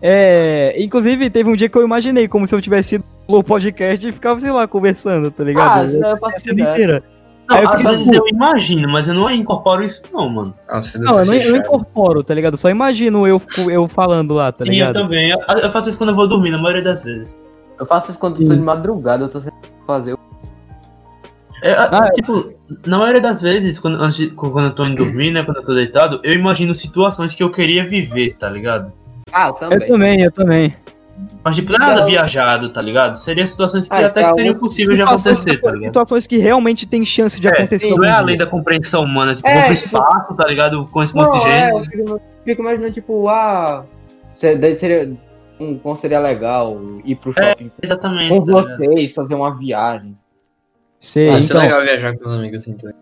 É. Inclusive, teve um dia que eu imaginei como se eu tivesse ido no podcast e ficava, sei lá, conversando, tá Ah, ligado? eu a cena ideia. inteira. Não, eu às fiquei vezes eu imagino, mas eu não incorporo isso não, mano. Nossa, Não, eu não, eu não fechado. incorporo, tá ligado? Só imagino eu, eu falando lá, tá Sim, eu ligado? também. Eu, eu faço isso quando eu vou dormir, na maioria das vezes. Eu faço isso quando eu tô de madrugada, eu tô sem fazer. É, Ah, é. tipo, na maioria das vezes, quando, antes de- quando eu tô indo dormir, né, quando eu tô deitado, eu imagino situações que eu queria viver, tá ligado? Ah, eu Eu também. também, eu também. Mas, tipo, nada Então- viajado, tá ligado? Seria situações que Ah, até que então, seriam possíveis de acontecer, tá ligado? Situações que realmente tem chance de É, acontecer. Não é dia. além da compreensão humana, tipo, É, vou pro tipo- espaço, tá ligado? Com esse Não, monte de é, eu gente. fico, fico imaginando, tipo, ah. Seria, um, como seria legal ir pro shopping Exatamente. com tá vocês, fazer uma viagem. Sei, Ah, isso então. é legal viajar com os amigos assim também.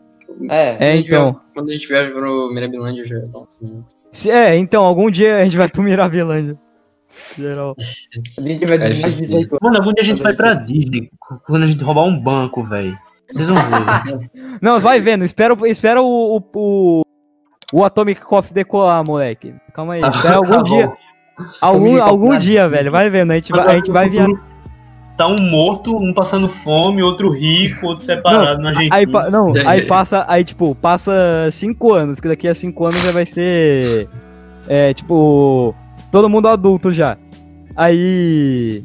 É, É, então. Quando a gente viaja pro Mirabilândia, já é bom. assim. Se- é, então, algum dia a gente vai pro Mirabilândia. Geral. a gente vai ter mais difícil. 18 anos. Mano, algum dia a gente vai pra Disney, quando a gente roubar um banco, velho. Vocês vão ver. Não, vai vendo, espera, espera o, o, o, o Atomic Coffee decolar, moleque. Calma aí, espera algum Tá dia. Algum, algum dia, velho, vai vendo. A gente vai, a gente vai viajar. Tá um morto, um passando fome, outro rico, outro separado na gente. Aí, não, aí passa, aí tipo, passa cinco anos, que daqui a cinco anos já vai ser, é, tipo, todo mundo adulto já. Aí,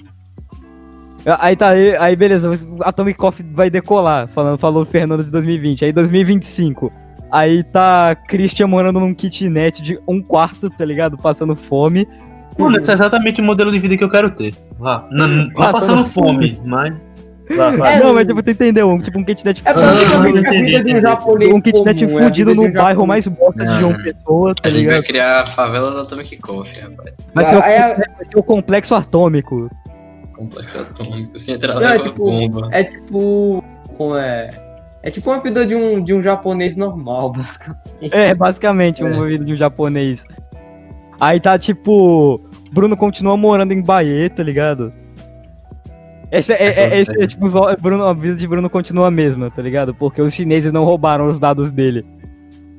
aí tá, aí, aí beleza, Atomic Coffee vai decolar, falando, falou o Fernando de 2020, aí 2025. Aí tá Christian morando num kitnet de um quarto, tá ligado? Passando fome. Mano, esse é exatamente o modelo de vida que eu quero ter. Vá. Não, não Ah, passando tô- fome, mas. Vá, vá. É, não, mas tipo, tu entendeu? Um, tipo um kitnet É Ah, praticamente a entendi, vida de um japonês. um kitnet comum, é a fudido no bairro mais bosta de João não. Pessoa, tá A gente vai ligado? criar a favela do Atomic Coffee, rapaz. Vai ser, o, É, é- vai ser o complexo atômico. Complexo atômico, sem entrar é leva tipo- bomba. É tipo. Como é? É tipo uma vida de um, de um japonês normal, basicamente. É, basicamente, uma vida de um japonês. Aí tá tipo. Bruno continua morando em Bahia, tá ligado? Esse é, é- é- esse é, tipo, só- Bruno, a vida de Bruno continua a mesma, tá ligado? Porque os chineses não roubaram os dados dele.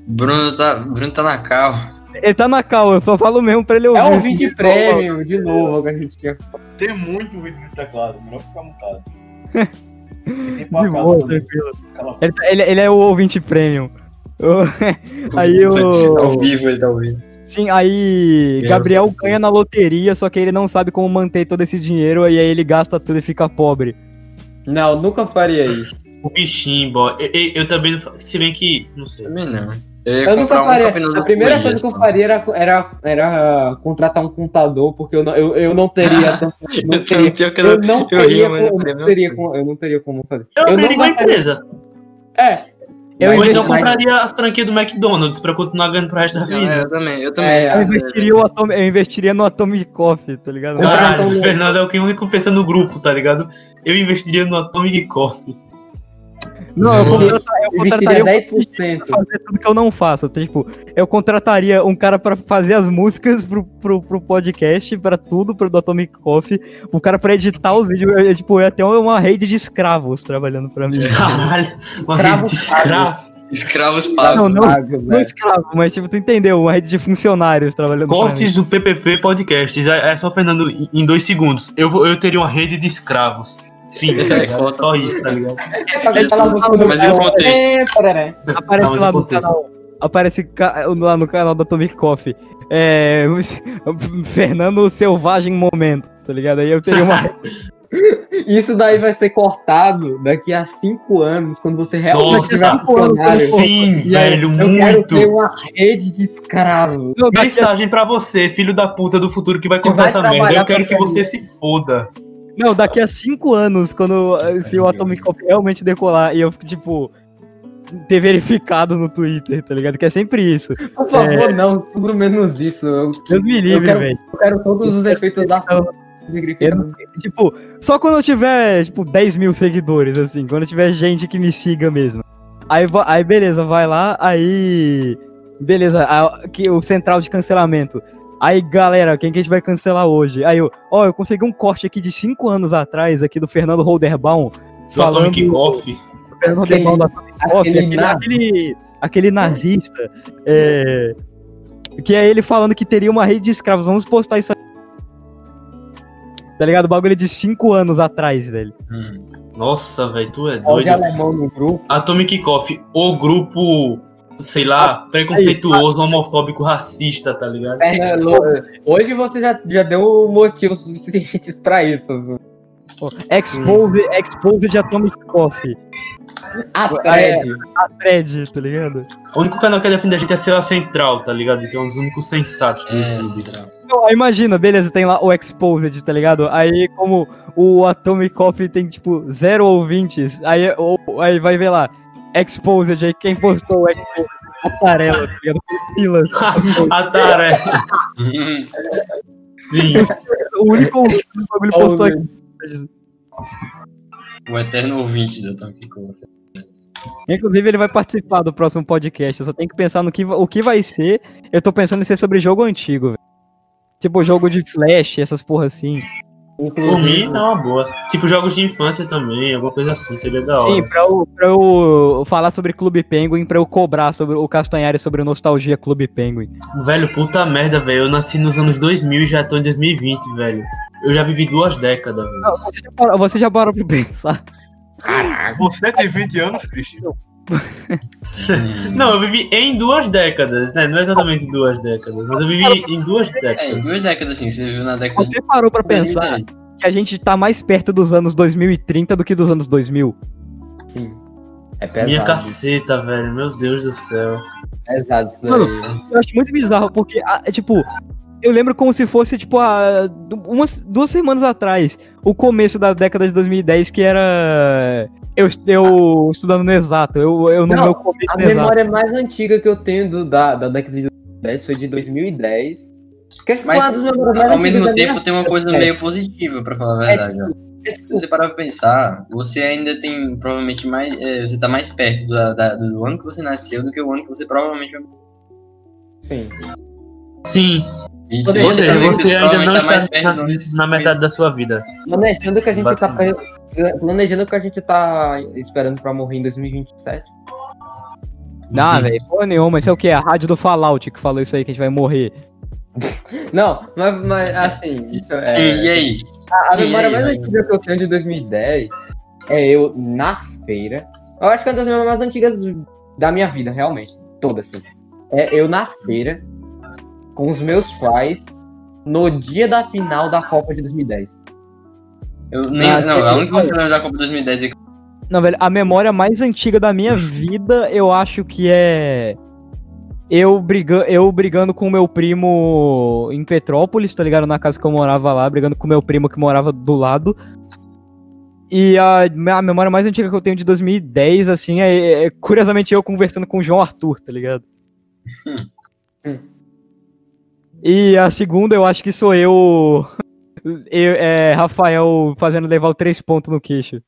Bruno tá, Bruno tá na cal. Ele tá na cal, eu só falo mesmo pra ele ouvir. É um vídeo prêmio, de novo, que a gente tinha. Tem muito vídeo no teclado, melhor ficar mutado. De boa, tranquilo. Ele, tá- ele- ele é o ouvinte premium. O- Aí o. Tá ao vivo, ele tá ao vivo. Sim, aí Meu Gabriel ganha na loteria, só que ele não sabe como manter todo esse dinheiro, e aí ele gasta tudo e fica pobre. Não, nunca faria isso. O bichinho, bó. Eu, eu, eu também não Se bem que. Não sei. Também não. Eu Eu nunca um faria. a primeira coisa que eu só. faria era, era, era contratar um contador, porque eu não, eu, eu não teria tanto. Não Eu teria, pior que eu eu não eu teria, ria, mas eu como, eu, não teria como, eu não teria como fazer. Eu não abriria uma empresa. É. Eu Ou então compraria as franquias do McDonald's pra continuar ganhando pro resto da vida. eu também, eu também. É, Eu investiria, o Atom- eu investiria no Atomic Coffee, tá ligado? Caralho, Então- o Fernando é o que único pensa no grupo, tá ligado? Eu investiria no Atomic Coffee. Não, eu, contrata- eu contrataria investiria um 10%. pra fazer tudo que eu não faço. Tipo, eu contrataria um cara pra fazer as músicas pro, pro, pro podcast, pra tudo, pro do Atomic Coffee, um cara pra editar os vídeos. Eu, eu, tipo, eu ia ter uma rede de escravos trabalhando pra mim. Caralho, uma Escravo rede de escravo. Escravos pagos. Não, não, Pago, não velho. escravo, mas tipo, tu entendeu? Uma rede de funcionários trabalhando pra mim. Cortes do PPP Podcasts. É é só Fernando em- em dois segundos. Eu, vou- eu teria uma rede de escravos. Tá ligado? Conta. Só isso, tá ligado? Mas e o contexto? É. Aparece lá no canal. Aparece lá no canal da Atomic Coffee. É. Fernando Selvagem Momento, tá ligado? Aí eu teria uma. Isso daí vai ser cortado daqui a 5 anos, quando você realmente Nossa, tiver funcionário. Sim, E aí, velho, eu quero muito. ter uma rede de escravos. Mensagem pra você, filho da puta do futuro que vai Que cortar vai essa merda. Eu quero que você se foda. Não, daqui a cinco anos, quando se o Atomic Coffee realmente decolar e eu, tipo, ter verificado no Twitter, tá ligado? Que é sempre isso. Por favor, não, tudo menos isso. Eu, Deus me livre, velho. eu quero todos os efeitos da Eu Tipo, só quando eu tiver, tipo, 10 mil seguidores, assim, quando tiver gente que me siga mesmo. Aí, aí beleza, vai lá, aí. Beleza, que, o central de cancelamento. Aí, galera, quem que a gente vai cancelar hoje? Aí eu, ó, eu consegui um corte aqui de 5 anos atrás, aqui do Fernando Holderbaum. Do Falando Atomic Coffee. do Fernando Holderbaum da Atomic Coffee, aquele aquele, na- aquele, aquele nazista. é, que é ele falando que teria uma rede de escravos. Vamos postar isso. Tá ligado? O bagulho é de 5 anos atrás, velho. Hum. Nossa, velho, tu é Olha doido. alemão no grupo. Atomic Coffee, o grupo, sei lá, preconceituoso, homofóbico, racista, tá ligado? Fernando, hoje você já, já deu motivos suficientes pra isso. Expose, expose de Atomic Coffee. A thread. A thread, tá ligado? O único canal que é defende a gente é Sela Central, tá ligado? Que é um dos únicos sensatos do É, YouTube. Não, aí imagina, beleza, tem lá o Exposed, tá ligado? Aí, como o Atomic Coffee tem, tipo, zero ouvintes, aí, ou- aí vai ver lá, Exposed, aí quem postou o Exposed? A Tarela, tá ligado? O Silas. a tarefa. Hum. Sim. O único ouvinte do bagulho postou Exposed. O eterno ouvinte do Coffee. Inclusive, ele vai participar do próximo podcast. Eu só tenho que pensar no que, o que vai ser. Eu tô pensando em ser sobre jogo antigo, velho. Tipo, jogo de flash, essas porra assim. Por mim, é uma boa. Tipo, jogos de infância também, alguma coisa assim, seria da hora. Sim, pra eu, pra eu falar sobre Clube Penguin, pra eu cobrar sobre o Castanhari sobre Nostalgia Clube Penguin. Velho, puta merda, velho. Eu nasci nos anos 2000 e já tô em 2020, velho. Eu já vivi duas décadas, velho. Não, Você já parou, você já parou pra pensar? Você tem 20 anos, Christian? Não, eu vivi em duas décadas, né? Não é exatamente duas décadas, mas eu vivi em duas É, em décadas. duas décadas assim, você viu na década Você parou pra pensar 2010. que a gente tá mais perto dos anos 2030 do que dos anos 2000? Sim. É pesado. Minha caceta, velho. Meu Deus do céu. pesado isso Mano, aí. Eu acho muito bizarro, porque, é, tipo, eu lembro como se fosse, tipo, há umas duas semanas atrás, o começo da década de 2010, que era. Eu, eu estudando no exato, eu, eu no Não, meu começo A no exato. memória mais antiga que eu tenho do, da, da década de 2010 foi de 2010. Que acho que Mas, Ao mesmo tempo tem uma coisa É. meio positiva, pra falar a verdade. ó. Se você parar pra pensar, você ainda tem provavelmente mais. é, você tá mais perto da- da- do ano que você nasceu do que o ano que você provavelmente vai Sim. Sim, E ou seja, você ainda provavelmente não tá está na, na metade da sua vida. Planejando que a gente tá pre- planejando que a gente tá esperando pra morrer em 2027. Não, velho, porra nenhuma, isso é o que? A rádio do Fallout que falou isso aí, que a gente vai morrer. Não, mas, mas assim, é- Sim, e aí? a, a Sim, memória aí, mais aí. antiga que eu tenho de 2010 é eu na feira. Eu acho que é uma das memórias mais antigas da minha vida, realmente. Toda assim. É eu na feira com os meus pais no dia da final da Copa de 2010. Eu nem, não, a que- única que você lembra da Copa 2010 é que Não, velho, a memória mais antiga da minha vida, eu acho que é. Eu, briga... eu brigando com o meu primo em Petrópolis, tá ligado? Na casa que eu morava lá, brigando com o meu primo que morava do lado. E a, a memória mais antiga que eu tenho de 2010, assim, é, é, curiosamente eu conversando com o João Arthur, tá ligado? E a segunda, eu acho que sou eu. eu é, Rafael fazendo levar o três pontos no queixo.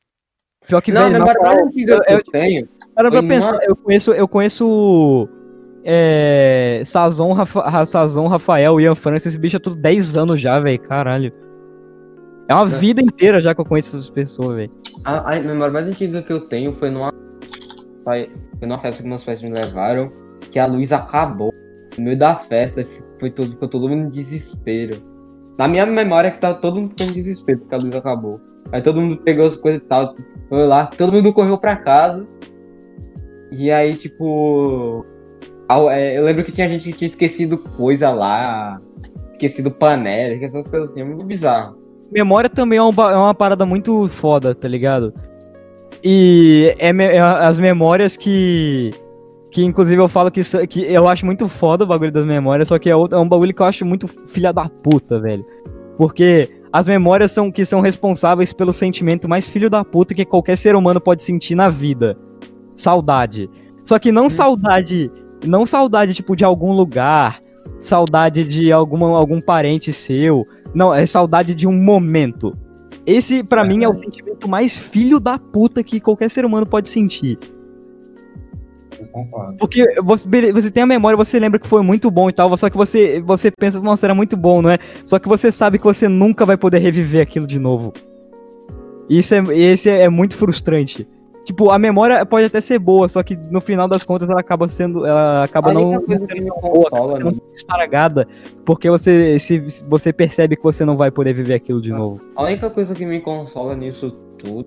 Pior que, Não, a velho, memória mais antiga eu- que eu- tenho. Para pra pensar, eu conheço, eu conheço é, Sazon, Rafa, Ra- Sazon, Rafael, Ian Francis, esse bicho é tudo 10 anos já, velho, caralho. É uma vida inteira já que eu conheço essas pessoas, velho. A, a memória mais antiga que eu tenho foi numa. Foi numa festa que meus pais me levaram, que a luz acabou. No meio da festa foi todo, ficou todo mundo em desespero. Na minha memória é que tava todo mundo em desespero porque a luz acabou. Aí todo mundo pegou as coisas e tal, foi lá, todo mundo correu pra casa. E aí, tipo. é, eu lembro que tinha gente que tinha esquecido coisa lá, esquecido panela, essas coisas assim, é muito bizarro. Memória também é, um ba- é uma parada muito foda, tá ligado? E é, me- é as memórias que. Que inclusive eu falo que, isso- que eu acho muito foda o bagulho das memórias, só que é, outro- é um bagulho que eu acho muito filha da puta, velho. Porque as memórias são que são responsáveis pelo sentimento mais filho da puta que qualquer ser humano pode sentir na vida. Saudade. Só que não saudade, não saudade tipo de algum lugar, saudade de alguma, algum parente seu. Não, é saudade de um momento. Esse, pra mim, é o sentimento mais filho da puta que qualquer ser humano pode sentir. Eu concordo. Porque você, você tem a memória, você lembra que foi muito bom e tal, só que você, você pensa, nossa, era muito bom, não é? Só que você sabe que você nunca vai poder reviver aquilo de novo. Isso é, esse é, é muito frustrante. Tipo, a memória pode até ser boa, só que no final das contas ela acaba sendo. Ela acaba A não, sendo boa, consola nisso- estragada, porque você, se, você percebe que você não vai poder viver aquilo de novo. A única coisa que me consola nisso tudo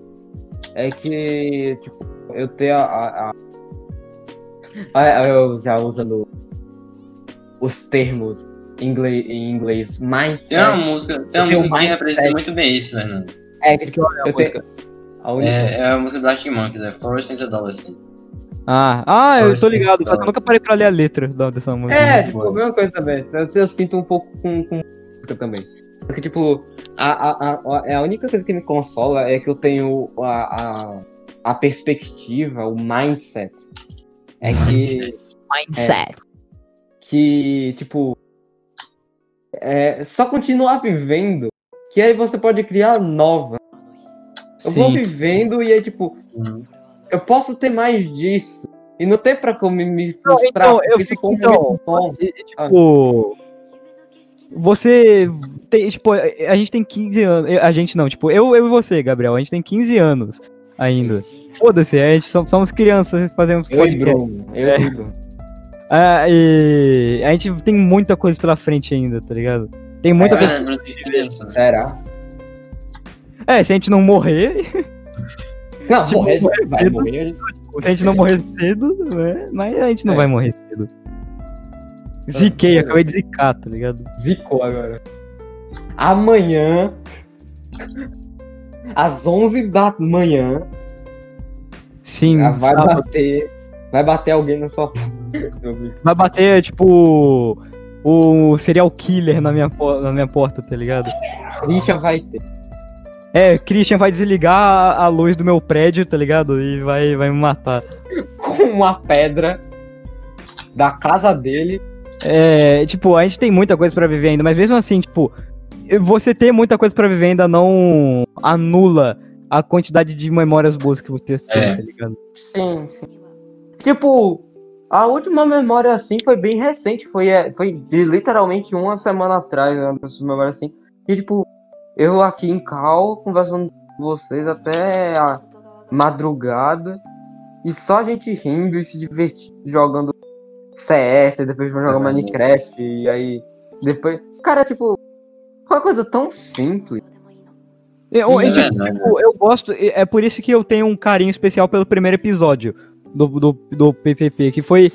é que, tipo, eu tenho a. a, a- a- eu já usando os termos em inglês, em inglês mindset. Tem uma música, tem uma música que representa muito bem isso, Fernando. É, que, tipo, eu tenho. A única... É, é a música do Arctic Monkeys, é Fluorescent Adolescent. Ah, ah, eu tô ligado, que só que eu nunca parei pra ler a letra da- dessa música. É, tipo, a mesma coisa também. Eu, eu sinto um pouco com, com música também. Porque, tipo, a, a, a, a- a única coisa que me consola é que eu tenho a, a, a perspectiva, o mindset. É que. Mindset. que, tipo, é só continuar vivendo, que aí você pode criar nova. Eu vou Sim. vivendo e aí, tipo, Uhum. eu posso ter mais disso. E não tem pra como me, me Não, frustrar, então, eu fico- um então. E, Tipo. Você tem, tipo, a gente tem 15 anos. A gente não, tipo, eu, eu e você, Gabriel, a gente tem 15 anos ainda. Foda-se, a gente somos, crianças, fazemos Eu e podcast. Bruno, eu É. e Bruno. Ah, e a gente tem muita coisa pela frente ainda, tá ligado? Tem muita É, coisa. Bruno tem 15 anos também. Será? É, se a gente não morrer, Não, Tipo, morrer, morrer vai cedo. morrer. a gente- se a gente não morrer cedo, né? Mas a gente não É. vai morrer cedo. Ziquei, acabei de zicar, tá ligado? Zicou agora. Amanhã, às 11 da manhã, Sim, vai sábado. bater, vai bater alguém na sua porta. Vai bater, tipo, o serial killer na minha, na minha porta, tá ligado? Christian vai ter. É, Christian vai desligar a, luz do meu prédio, tá ligado? E vai, vai me matar. com uma pedra da casa dele. É, tipo, a gente tem muita coisa pra viver ainda, mas mesmo assim, tipo, você ter muita coisa pra viver ainda não anula a quantidade de memórias boas que você tem, É. tá ligado? Sim, sim. Tipo, a última memória assim foi bem recente, foi, é, foi de literalmente uma semana atrás, né, essa memória assim. E tipo, eu aqui em Cal, conversando com vocês até a madrugada, e só a gente rindo e se divertindo, jogando CS, depois vai jogar. Minecraft, e aí depois. Cara, tipo, uma coisa tão simples. Eu, É e, tipo, verdade. tipo, eu gosto, é por isso que eu tenho um carinho especial pelo primeiro episódio do, do, do PPP, que foi,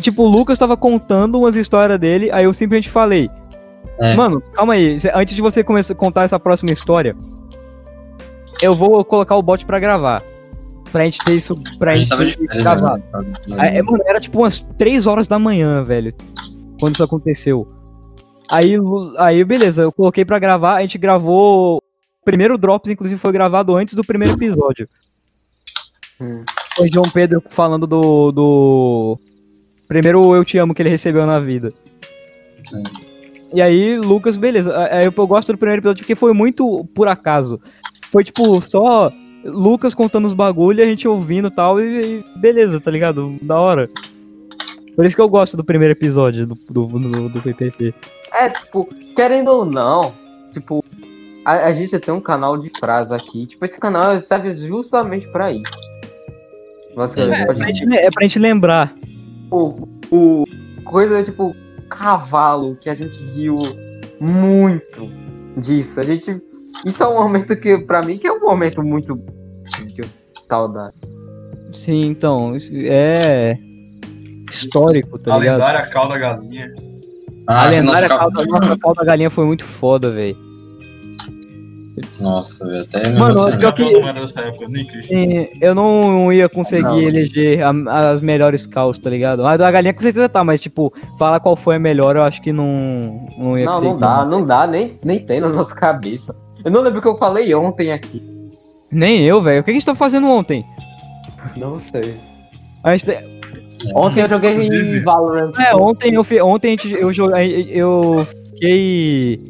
tipo, o Lucas tava contando umas histórias dele, aí eu simplesmente falei, É. mano, calma aí, antes de você começar a contar essa próxima história, eu vou colocar o bot pra gravar, pra gente ter isso, pra A gente ter férias, gravado. né? É, mano, era tipo umas 3 horas da manhã, velho. Quando isso aconteceu. Aí, aí, beleza, eu coloquei pra gravar, a gente gravou. Primeiro Drops, inclusive, foi gravado antes do primeiro episódio. Hum. Foi João Pedro falando do. do. Primeiro Eu Te Amo que ele recebeu na vida. Sim. E aí, Lucas, beleza. Eu, eu gosto do primeiro episódio porque foi muito por acaso. Foi tipo, só Lucas contando os bagulho, a gente ouvindo tal, e, e beleza, tá ligado? Da hora. Por isso que eu gosto do primeiro episódio do, do, do, do PPP. É, tipo, querendo ou não, tipo, a, a gente tem um canal de frases aqui. Tipo, esse canal serve justamente pra isso. Você É, É pode pra gente, é pra gente lembrar. o, o coisa tipo cavalo que a gente riu muito disso. A gente isso é um momento que pra mim que é um momento muito de saudade. Sim, então, é histórico, tá a ligado? lendária cauda galinha. A Ah, lendária nossa, calda, nossa calda galinha foi muito foda, velho. Nossa, velho, até me Mano, emocionei. pior que- Eu não época, nem. Sim, Eu não ia conseguir Não. eleger a- as melhores calls, tá ligado? A da galinha com certeza tá, mas tipo, falar qual foi a melhor, eu acho que não, não ia Não, conseguir. não dá, não dá, nem, nem tem na nossa cabeça. Eu não lembro o que eu falei ontem aqui. Nem eu, velho. O que a gente tá fazendo ontem? Não sei. A gente, tá- Ontem eu joguei Inclusive. Valorant. é, ontem eu, fi- ontem a gente, eu, joguei, eu fiquei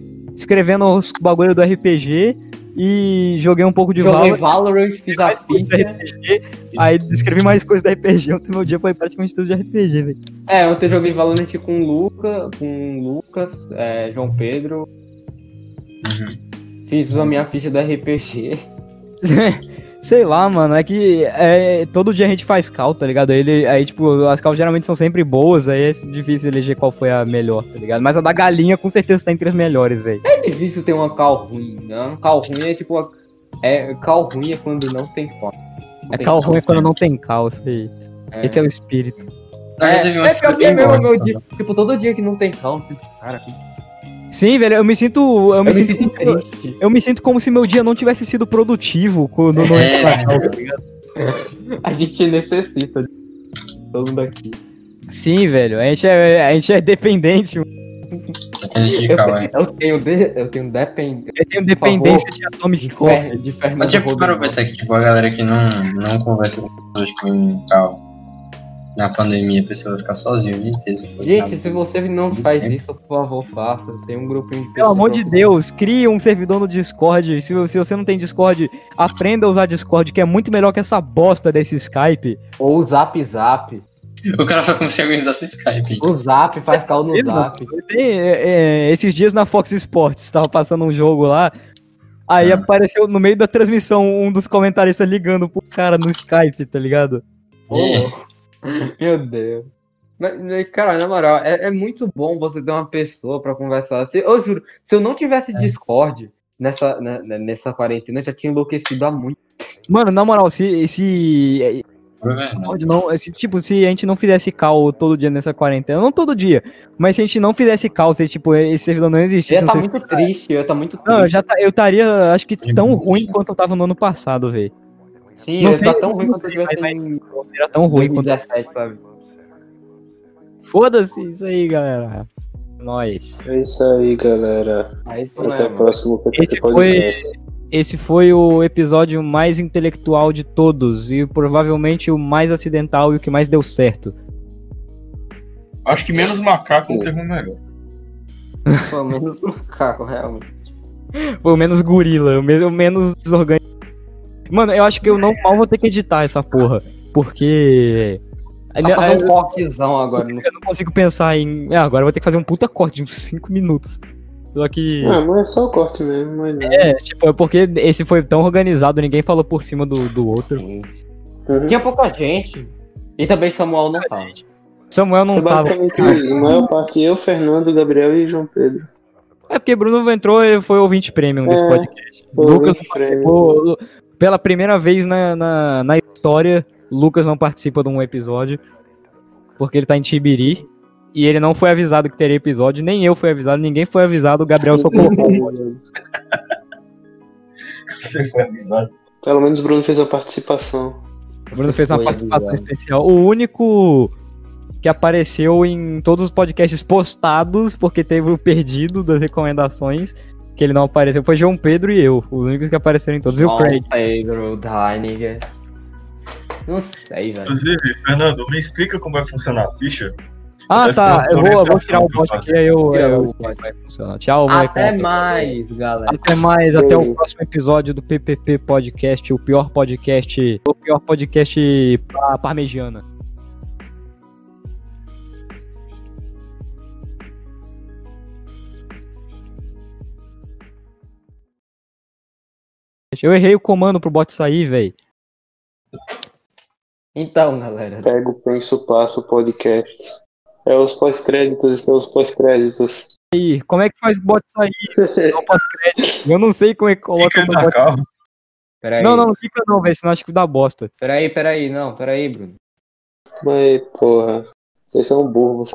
escrevendo os bagulho do RPG e joguei um pouco de Joguei Valorant. Valorant, fiz a ficha. RPG, aí escrevi mais coisas da RPG. Ontem meu dia foi praticamente tudo de RPG, velho. É, ontem eu joguei Valorant com o Luca, com o Lucas, é, João Pedro. Uhum. Fiz a minha ficha do RPG. Sei lá, mano, é que é, todo dia a gente faz cal, tá ligado? Aí, ele, aí, tipo, as cal geralmente são sempre boas, aí é difícil eleger qual foi a melhor, tá ligado? Mas a da galinha com certeza tá entre as melhores, velho. É difícil ter uma cal ruim, né? Cal ruim é tipo. É, cal ruim é quando não tem cal. É cal ruim é quando não tem cal, isso aí. É. Esse é o espírito. É, é pior que é bem mesmo, meu dia. Tipo, todo dia que não tem cal, você. Cara, Sim, velho, eu me sinto. Eu, eu me, sinto, sinto triste. eu me sinto como se meu dia não tivesse sido produtivo quando não É. entra cal, tá ligado? A gente necessita de todo mundo aqui. Sim, velho, a gente é, a gente é dependente, de Eu, é. eu tenho, de, eu tenho dependência Eu tenho dependência de Atomic de, Coffee. Fer, de Fernando Mas tipo, para pensar que tipo, a galera que não, não conversa com pessoas com tal na pandemia, a pessoa vai ficar sozinha o dia inteiro. Gente, se você não faz isso, por favor, faça. Tem um grupinho de pessoas. Pelo amor de Deus, crie um servidor no Discord. Se, se você não tem Discord, aprenda a usar Discord, que é muito melhor que essa bosta desse Skype. Ou o Zap Zap. O cara foi como se alguém usasse Skype. O Zap faz cal no? Zap. Tem, é, é, esses dias na Fox Sports, tava passando um jogo lá. Aí Ah. apareceu no meio da transmissão um dos comentaristas ligando pro cara no Skype, tá ligado? Ô, louco. Meu Deus. Mas, cara, na moral, é, é muito bom você ter uma pessoa pra conversar. Se, eu juro, se eu não tivesse Discord nessa, né, né, nessa quarentena, eu já tinha enlouquecido há muito. Mano, na moral, se. se É não, se, tipo, se a gente não fizesse call todo dia nessa quarentena, não todo dia, mas se a gente não fizesse call, se tipo, esse servidor não Eu existisse. ia não tá muito triste, eu ia tá muito triste. Não, eu já tá, eu estaria, acho que tão ruim quanto eu tava no ano passado, velho. Sim, não sei, tá tão ruim não quanto sei, tivesse em Era tão ruim quanto. 2017, sabe? Foda-se isso aí, galera. Nós. É isso aí, galera. Aí Até o próximo Esse foi, esse foi o episódio mais intelectual de todos e provavelmente o mais acidental e o que mais deu certo. Acho que menos macaco não teve um melhor. Pelo menos no carro, realmente. Foi menos gorila, o me- o menos desorganizado. Mano, eu acho que eu não mal vou ter que editar essa porra, porque Tá fazendo um cortezão agora. No... eu não consigo pensar em. É, agora eu vou ter que fazer um puta corte de uns 5 minutos. Só que. Ah, mas é só o corte mesmo, mas. É, tipo, é porque esse foi tão organizado, ninguém falou por cima do, do outro. Uhum. Tinha pouca gente. E também Samuel não tava. Samuel não Foi tava. a maior parte eu, Fernando, Gabriel e João Pedro. É porque Bruno entrou e foi ouvinte premium desse É, podcast. Lucas participou. Pela primeira vez na, na, na história, Lucas não participa de um episódio. Porque ele tá em Tibiri. E ele não foi avisado que teria episódio, nem eu fui avisado, ninguém foi avisado, o Gabriel só colocou. Você foi avisado. Pelo menos o Bruno fez a participação. O Bruno fez uma participação avisado. especial. O único que apareceu em todos os podcasts postados, porque teve o perdido das recomendações, que ele não apareceu, foi João Pedro e eu. Os únicos que apareceram em todos. E o Craig. Pedro, Diniger. Não sei, velho. Inclusive, Fernando, me explica como vai funcionar a ficha. Ah, Parece tá. que é Eu vou, eu vou tirar o bot aqui, aí eu, eu, vai funcionar. Tchau, moleque. Até mais, galera. Até mais, até o próximo episódio do PPP Podcast, o pior podcast, o pior podcast pa- parmegiana. Eu errei o comando pro bot sair, velho. Então, galera. Pego, penso, passo, podcast. É os pós-créditos, são os pós-créditos. E como é que faz o bot sair? Não pós-crédito. Eu não sei como é que coloca o bot. calma. Peraí. Não, não, não fica não, velho, senão acho que dá bosta. Peraí, peraí. Não, peraí, Bruno. Mas, porra, vocês são burros.